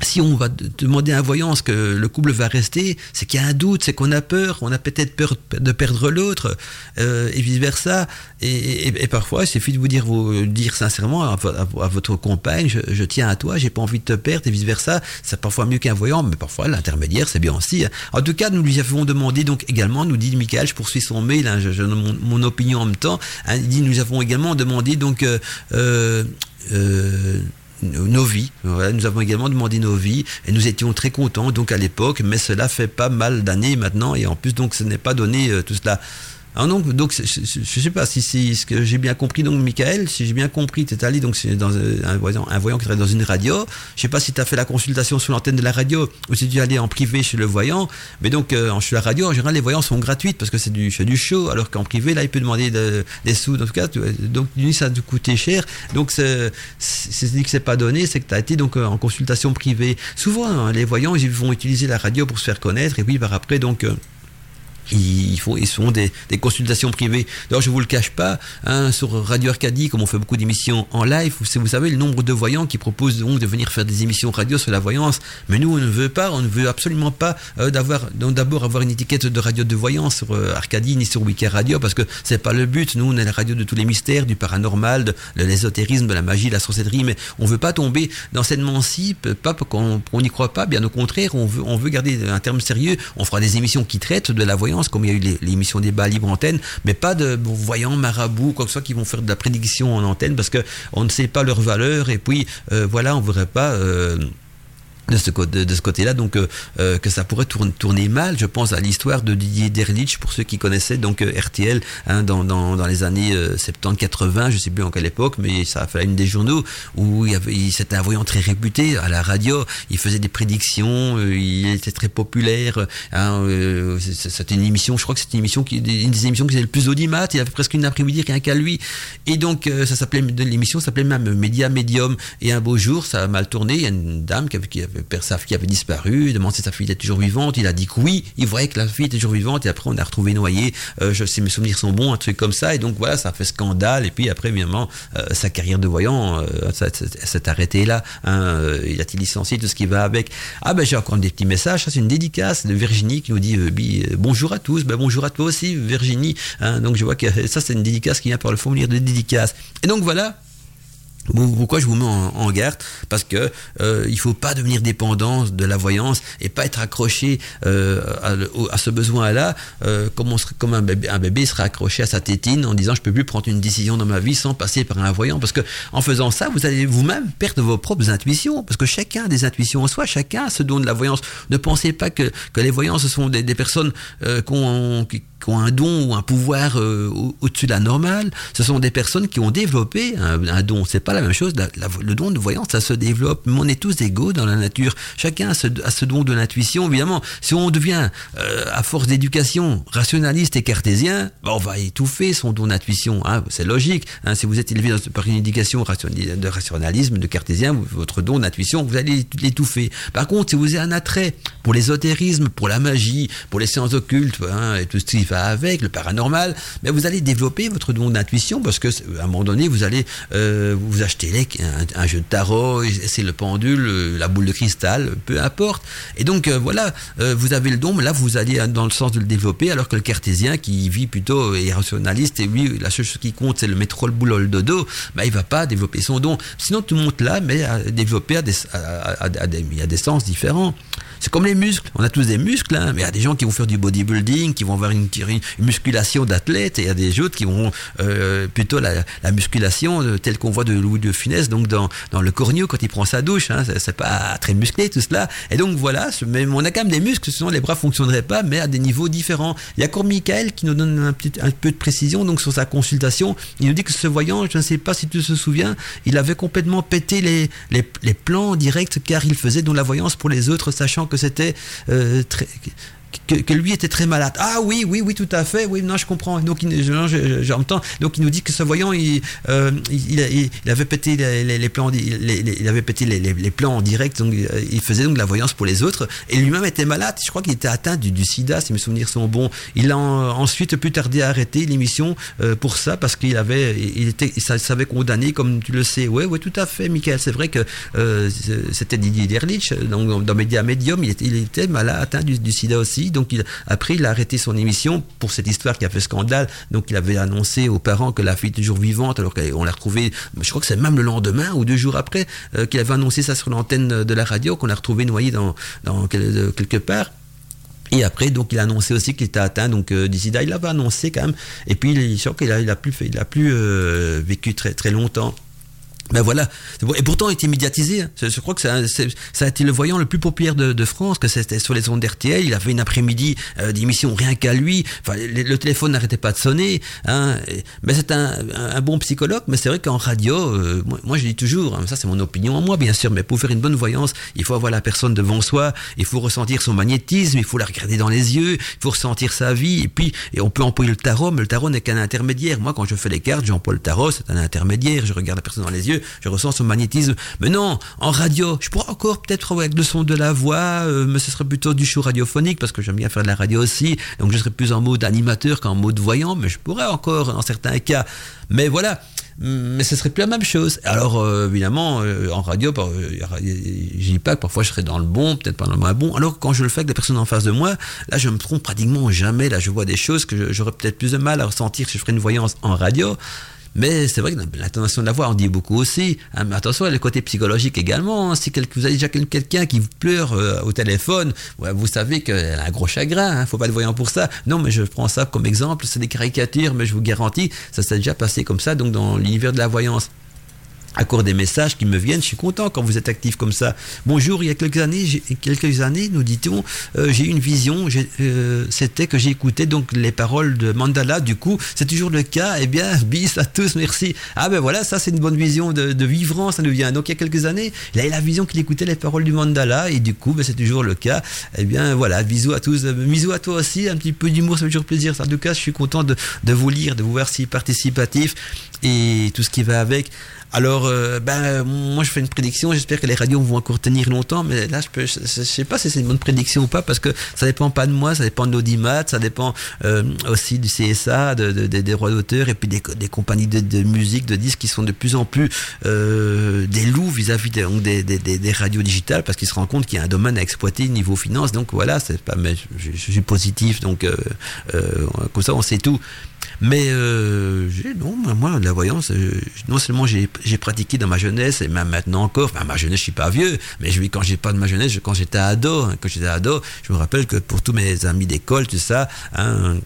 si on va demander à un voyant ce que le couple va rester, c'est qu'il y a un doute, c'est qu'on a peur, on a peut-être peur de perdre l'autre, euh, et vice versa. Et, parfois, il suffit de vous dire, vous dire sincèrement à, votre compagne, je, tiens à toi, j'ai pas envie de te perdre, et vice versa. C'est parfois mieux qu'un voyant, mais parfois l'intermédiaire, c'est bien aussi. Hein. En tout cas, nous lui avons demandé donc également, nous dit Michael, je poursuis son mail, hein, je, mon, opinion en même temps. Hein, il dit, nous avons également demandé donc. Euh, euh, euh nos vies. nous avons également demandé nos vies et nous étions très contents donc à l'époque, mais cela fait pas mal d'années maintenant et en plus donc ce n'est pas donné euh, tout cela. Ah donc, je ne sais pas si c'est ce que j'ai bien compris, donc, Michael, si j'ai bien compris, tu es allé donc, dans un voyant, un voyant qui travaille dans une radio. Je sais pas si tu as fait la consultation sur l'antenne de la radio ou si tu es allé en privé chez le voyant. Mais donc, euh, chez la radio, en général, les voyants sont gratuits parce que c'est du, show, alors qu'en privé, là, il peut demander des sous. En tout cas, donc, ça a coûté cher. Donc, c'est dit que pas donné, c'est que tu as été donc en consultation privée. Souvent, hein, les voyants, ils vont utiliser la radio pour se faire connaître et puis par après, donc, euh, ils, font, ils font des, des consultations privées. D'ailleurs, je vous le cache pas, hein, sur Radio Arcadie, comme on fait beaucoup d'émissions en live, vous, vous savez le nombre de voyants qui proposent donc de venir faire des émissions radio sur la voyance. Mais nous, on ne veut pas, on ne veut absolument pas euh, d'avoir, d'abord avoir une étiquette de radio de voyance sur euh, Arcadie ni sur Wiki Radio, parce que c'est pas le but. Nous, on est la radio de tous les mystères, du paranormal, de, l'ésotérisme, de la magie, de la sorcellerie, mais on veut pas tomber dans cette mancie, pas qu'on n'y croit pas, bien au contraire, on veut, on veut garder un terme sérieux. On fera des émissions qui traitent de la voyance comme il y a eu l'émission débat libre antenne, mais pas de voyants, marabouts, quoi que ce soit, qui vont faire de la prédiction en antenne parce que on ne sait pas leur valeur et puis euh, voilà, on ne voudrait pas. Euh, de ce, côté-là, donc euh, euh, que ça pourrait tourner, mal. Je pense à l'histoire de Didier Derlich, pour ceux qui connaissaient donc euh, RTL hein, dans, dans, dans, les années 70-80, je sais plus en quelle époque, mais ça a fait une des journaux où il, avait, c'était un voyant très réputé à la radio. Il faisait des prédictions, il était très populaire. Hein, c'était une émission, je crois que c'était une émission qui, une des émissions qui faisait le plus d'audimat. Il avait presque une après-midi rien qu'à lui. Et donc ça s'appelait l'émission s'appelait même Média Medium. Et un beau jour, ça a mal tourné. Il y a une dame qui avait, qui avait père sa fille avait disparu, demande si sa fille était toujours vivante, il a dit que oui, il voyait que la fille était toujours vivante, et après on a retrouvé noyé, euh, je sais mes souvenirs sont bons, un truc comme ça, et donc voilà, ça a fait scandale, et puis après, évidemment, euh, sa carrière de voyant euh, s'est arrêtée là, hein, il a-t-il licencié tout ce qui va avec. Ah ben j'ai encore des petits messages, ça c'est une dédicace de Virginie qui nous dit bonjour à tous, ben bonjour à toi aussi Virginie, hein, donc je vois que ça c'est une dédicace qui vient par le formulaire de dédicace. Et donc voilà, pourquoi je vous mets en, garde Parce que euh, il faut pas devenir dépendant de la voyance et pas être accroché euh, à, ce besoin-là, euh, comme, un, bébé, un bébé accroché à sa tétine en disant je peux plus prendre une décision dans ma vie sans passer par un voyant. Parce que en faisant ça, vous allez vous-même perdre vos propres intuitions. Parce que chacun a des intuitions en soi, chacun se donne de la voyance. Ne pensez pas que, que les voyants ce sont des, des personnes euh, qui, qui ont un don ou un pouvoir euh, au-dessus de la normale. Ce sont des personnes qui ont développé un, un don. C'est pas la même chose. le don de voyance, ça se développe. Mais on est tous égaux dans la nature. Chacun a ce, don de l'intuition. Évidemment, si on devient, euh, à force d'éducation, rationaliste et cartésien, ben, on va étouffer son don d'intuition. Hein. C'est logique. Hein. Si vous êtes élevé par une éducation de rationalisme, de cartésien, votre don d'intuition, vous allez l'étouffer. Par contre, si vous avez un attrait pour l'ésotérisme, pour la magie, pour les sciences occultes, hein, et tout ce qui avec, le paranormal, mais vous allez développer votre don d'intuition parce que à un moment donné, vous allez euh, vous acheter un, jeu de tarot, c'est le pendule, euh, la boule de cristal, peu importe. Et donc euh, voilà, vous avez le don, mais là vous allez dans le sens de le développer, alors que le cartésien qui vit plutôt est et lui la seule chose qui compte c'est le métro, le boulot, le dodo, bah, il va pas développer son don. Sinon tout le monde là, mais à développer à des, à, a des sens différents. C'est comme les muscles. On a tous des muscles, hein, mais il y a des gens qui vont faire du bodybuilding, qui vont avoir une, musculation d'athlète, et il y a des autres qui vont euh, plutôt la, la musculation euh, telle qu'on voit de Louis de Funès, donc dans, dans le corneau quand il prend sa douche. Hein, c'est pas très musclé tout cela. Et donc voilà, même on a quand même des muscles, sinon les bras fonctionneraient pas, mais à des niveaux différents. Il y a encore Michael qui nous donne un, petit, un peu de précision donc sur sa consultation. Il nous dit que ce voyant, je ne sais pas si tu te souviens, il avait complètement pété les, les, les plans directs car il faisait donc la voyance pour les autres, sachant que c'était euh, que, lui était très malade. Ah oui, oui, oui, tout à fait. Oui, non, je comprends. Donc, j'entends. Donc, il nous dit que ce voyant, il, euh, il, avait pété les, plans, il avait pété les, plans en direct. Donc, euh, il faisait donc de la voyance pour les autres. Et lui-même était malade. Je crois qu'il était atteint du, sida, si mes souvenirs sont bons. Il a ensuite plus tardé à arrêter l'émission euh, pour ça parce qu'il avait, il était, il savait condamné, comme tu le sais. Ouais, ouais, tout à fait, Michael. C'est vrai que c'était Didier Derlich, dans, dans Média Medium, il était, il malade, atteint du sida aussi. Donc il, après, il a arrêté son émission pour cette histoire qui a fait scandale. Donc il avait annoncé aux parents que la fille était toujours vivante, alors qu'on l'a retrouvée, je crois que c'est même le lendemain ou deux jours après euh, qu'il avait annoncé ça sur l'antenne de la radio, qu'on l'a retrouvée noyée dans, dans quelque part. Et après, donc, il a annoncé aussi qu'il était atteint donc euh, du sida. Il l'avait annoncé quand même. Et puis, il, je crois qu'il a, il a plus, il a plus euh, vécu très longtemps. Ben voilà. Et pourtant, il était médiatisé. Hein. Je crois que ça, a été le voyant le plus populaire de, France, que c'était sur les ondes RTL. Il avait une après-midi euh, d'émission rien qu'à lui. Enfin, le, téléphone n'arrêtait pas de sonner. Hein. mais c'est un, bon psychologue. Mais c'est vrai qu'en radio, euh, moi, je dis toujours, hein, ça c'est mon opinion en moi, bien sûr, mais pour faire une bonne voyance, il faut avoir la personne devant soi, il faut ressentir son magnétisme, il faut la regarder dans les yeux, il faut ressentir sa vie. Et puis, et on peut employer le tarot, mais le tarot n'est qu'un intermédiaire. Moi, quand je fais les cartes, j'emploie le tarot, c'est un intermédiaire. Je regarde la personne dans les yeux je ressens son magnétisme. Mais non, en radio, je pourrais encore peut-être avec le son de la voix, euh, mais ce serait plutôt du show radiophonique parce que j'aime bien faire de la radio aussi. Donc je serais plus en mode animateur qu'en mode voyant, mais je pourrais encore en certains cas. Mais voilà, mais ce serait plus la même chose. Alors euh, évidemment, euh, en radio, je dis pas que parfois je serais dans le bon, peut-être pas dans le moins bon. Alors quand je le fais avec des personnes en face de moi, là je me trompe pratiquement jamais. Là je vois des choses que j'aurais peut-être plus de mal à ressentir si je ferais une voyance en radio. Mais c'est vrai que l'intonation de la voix, on dit beaucoup aussi. Hein, mais attention, il y a le côté psychologique également. Hein. Si vous avez déjà quelqu'un qui pleure euh, au téléphone, vous savez qu'elle a un gros chagrin. Hein, faut pas le voyant pour ça. Non, mais je prends ça comme exemple. C'est des caricatures, mais je vous garantis, ça s'est déjà passé comme ça. Donc dans l'univers de la voyance accord des messages qui me viennent. Je suis content quand vous êtes actif comme ça. Bonjour, il y a quelques années, quelques années, nous dit-on, euh, j'ai eu une vision. Euh, C'était que j'ai écouté donc les paroles de Mandala. Du coup, c'est toujours le cas. Eh bien, bis à tous, merci. Ah ben voilà, ça c'est une bonne vision de, de ça nous vient. Donc il y a quelques années, il a la vision qu'il écoutait les paroles du Mandala et du coup, ben, c'est toujours le cas. Eh bien voilà, bisous à tous, bisous à toi aussi. Un petit peu d'humour, ça fait toujours plaisir. En tout cas, je suis content de vous lire, de vous voir si participatif et tout ce qui va avec. Alors, euh, ben, moi, je fais une prédiction. J'espère que les radios vont encore tenir longtemps. Mais là, je peux, je, sais pas si c'est une bonne prédiction ou pas parce que ça dépend pas de moi, ça dépend de l'audimat, ça dépend euh, aussi du CSA, de, de, des droits d'auteur et puis des, compagnies de, musique, de disques qui sont de plus en plus euh, des loups vis-à-vis des, des, radios digitales parce qu'ils se rendent compte qu'il y a un domaine à exploiter niveau finance. Donc voilà, pas, mais je, je, suis positif. Donc comme ça, on sait tout. Mais euh, non, moi, la voyance, euh, non seulement j'ai pratiqué dans ma jeunesse, et même maintenant encore, enfin, ma jeunesse, je suis pas vieux, mais je, quand j'ai pas de ma jeunesse, quand j'étais ado, hein, quand j'étais ado, je me rappelle que pour tous mes amis d'école, tout ça, hein,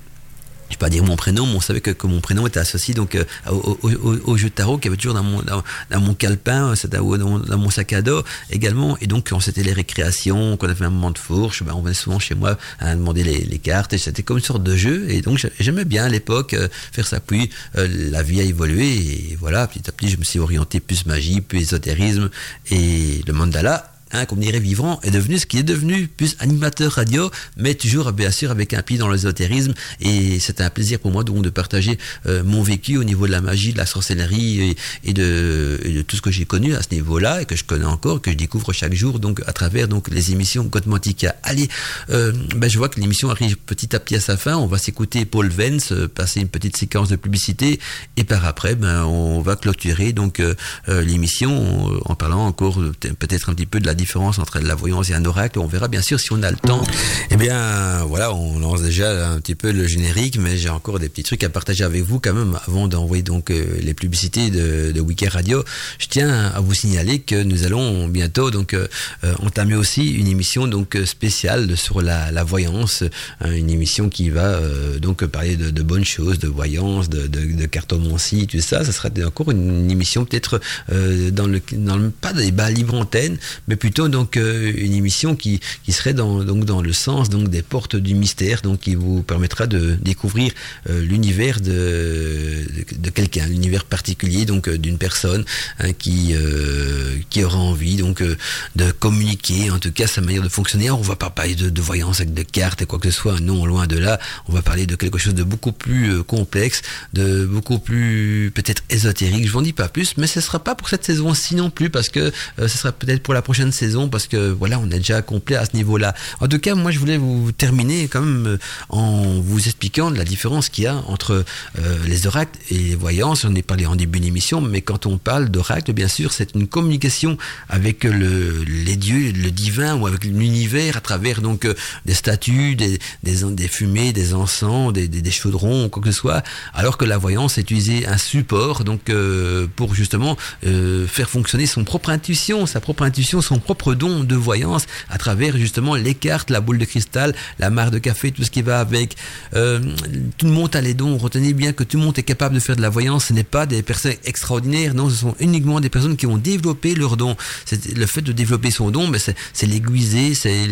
je vais pas dire mon prénom, mais on savait que, que mon prénom était associé donc euh, au, jeu de tarot qui avait toujours dans mon dans, dans mon calepin, euh, dans, dans, mon sac à dos également. Et donc quand c'était les récréations, qu'on avait un moment de fourche, ben, on venait souvent chez moi à demander les, les cartes. Et c'était comme une sorte de jeu. Et donc j'aimais bien à l'époque euh, faire ça. Puis la vie a évolué et voilà, petit à petit je me suis orienté plus magie, plus ésotérisme et le mandala hein, comme dirait Vivant, est devenu ce qui est devenu, plus animateur radio, mais toujours bien sûr avec un pied dans l'ésotérisme. Et c'est un plaisir pour moi donc de partager euh, mon vécu au niveau de la magie, de la sorcellerie et, de, tout ce que j'ai connu à ce niveau-là et que je connais encore, que je découvre chaque jour donc à travers donc les émissions Godmantica. Allez, euh, ben, je vois que l'émission arrive petit à petit à sa fin. On va s'écouter Paul Vence, euh, passer une petite séquence de publicité et par après, ben, on va clôturer donc l'émission en parlant encore peut-être un petit peu de la différence entre la voyance et un oracle. On verra bien sûr si on a le temps. Eh bien, voilà, on lance déjà un petit peu le générique, mais j'ai encore des petits trucs à partager avec vous quand même avant d'envoyer donc euh, les publicités de, de Weekend Radio. Je tiens à vous signaler que nous allons bientôt donc euh, euh, entamer aussi une émission donc spéciale sur la, la voyance, hein, une émission qui va donc parler de, bonnes choses, de voyance, de, cartomancie, tout ça. Ça sera encore une, émission peut-être dans le dans le pas des débat libre antenne, mais plutôt donc une émission qui, qui serait dans, donc dans le sens donc des portes du mystère, donc qui vous permettra de découvrir l'univers de, de, quelqu'un, l'univers particulier donc d'une personne hein, qui qui aura envie donc de communiquer, en tout cas sa manière de fonctionner. On va pas parler de, voyance avec de cartes et quoi que ce soit, non, loin de là. On va parler de quelque chose de beaucoup plus complexe, de beaucoup plus peut-être ésotérique. Je vous en dis pas plus, mais ce sera pas pour cette saison-ci non plus, parce que euh, ce sera peut-être pour la prochaine saison, parce que voilà, on est déjà complet à ce niveau-là. En tout cas, moi, je voulais vous terminer quand même euh, en vous expliquant la différence qu'il y a entre euh, les oracles et les voyances. On est parlé en début d'émission, mais quand on parle d'oracle, bien sûr, c'est une communication avec le, les dieux, le divin ou avec l'univers à travers donc des statues, des, des, fumées, des encens, des, des, chaudrons, quoi que ce soit, alors que la voyance est utiliser un support donc euh, pour justement euh, faire fonctionner son propre intuition, sa propre intuition, son propre don de voyance à travers justement les cartes, la boule de cristal, la mare de café, tout ce qui va avec. Euh, tout le monde a les dons. Retenez bien que tout le monde est capable de faire de la voyance. Ce n'est pas des personnes extraordinaires, non, ce sont uniquement des personnes qui ont développé leur don. C'est le fait de développer son don, mais c'est l'aiguiser, c'est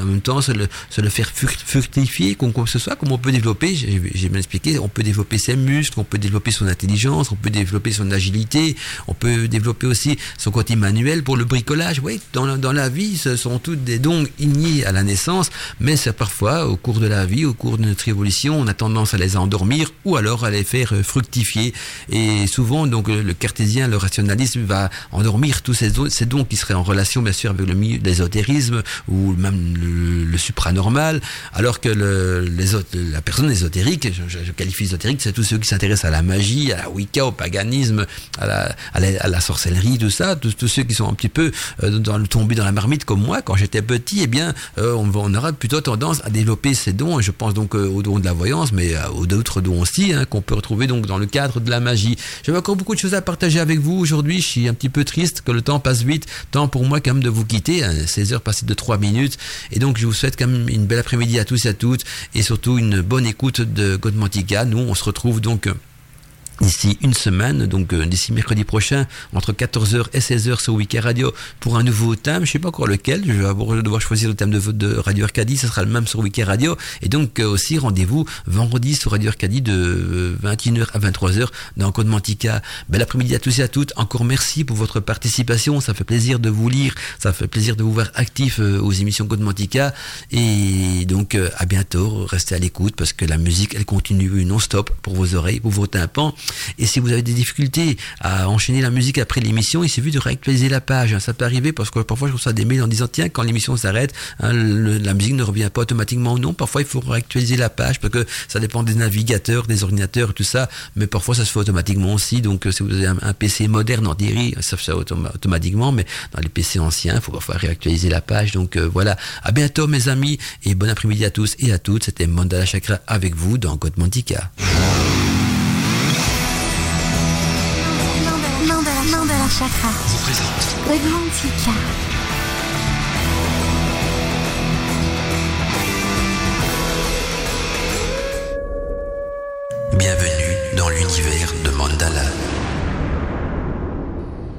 en même temps se le faire fructifier, comme, comme ce soit, comme on peut développer. J'ai bien expliqué, on peut développer ses muscles, on peut développer son intelligence, on peut développer son agilité, on peut développer aussi son côté manuel pour le bricolage. Oui, dans dans la vie, ce sont tous des dons innés à la naissance, mais c'est parfois au cours de la vie, au cours de notre évolution, on a tendance à les endormir ou alors à les faire fructifier. Et souvent, donc, le cartésien, le rationalisme va endormir tous ces, ces dons qui seraient en relation, bien sûr, avec le milieu l'ésotérisme ou même le, supranormal, alors que le, la personne ésotérique, je, qualifie ésotérique, c'est tous ceux qui s'intéressent à la magie, à la Wicca, au paganisme, à la, à la, sorcellerie, tout ça, tous, ceux qui sont un petit peu euh, dans le tombé dans la marmite comme moi, quand j'étais petit, eh bien, euh, on, aura plutôt tendance à développer ces dons. Je pense donc euh, aux dons de la voyance, mais aux d'autres dons aussi, hein, qu'on peut retrouver donc dans le cadre de la magie. J'avais encore beaucoup de choses à partager avec vous aujourd'hui. Je suis un petit peu triste que le temps passe vite. Temps pour moi quand même de vous quitter. 16 hein, heures passées de 3 minutes. Et donc, je vous souhaite quand même une belle après-midi à tous et à toutes. Et surtout une bonne écoute de Godmantica. Nous, on se retrouve donc d'ici une semaine, donc euh, d'ici mercredi prochain, entre 14h et 16h sur Wiki Radio, pour un nouveau thème. Je sais pas encore lequel. Je vais devoir choisir le thème de, de Radio Arcadie. Ce sera le même sur Wiki Radio. Et donc euh, aussi rendez-vous vendredi sur Radio Arcadie de 21h euh, à 23h dans Code Mantica. Bel après-midi à tous et à toutes. Encore merci pour votre participation. Ça fait plaisir de vous lire. Ça fait plaisir de vous voir actif aux émissions Code Mantica. Et donc à bientôt. Restez à l'écoute parce que la musique elle continue non-stop pour vos oreilles, pour vos tympans. Et si vous avez des difficultés à enchaîner la musique après l'émission, il suffit de réactualiser la page. Ça peut arriver parce que parfois je reçois des mails en disant tiens quand l'émission s'arrête, hein, la musique ne revient pas automatiquement. Non, parfois il faut réactualiser la page parce que ça dépend des navigateurs, des ordinateurs, tout ça. Mais parfois ça se fait automatiquement aussi. Donc si vous avez un, PC moderne en dérive, ça se fait automatiquement. Mais dans les PC anciens, il faut parfois réactualiser la page. Donc euh, voilà. À bientôt mes amis et bon après-midi à tous et à toutes. C'était Mandala Chakra avec vous dans Code Mantica. Chakra vous présente Bienvenue dans l'univers de Mandala.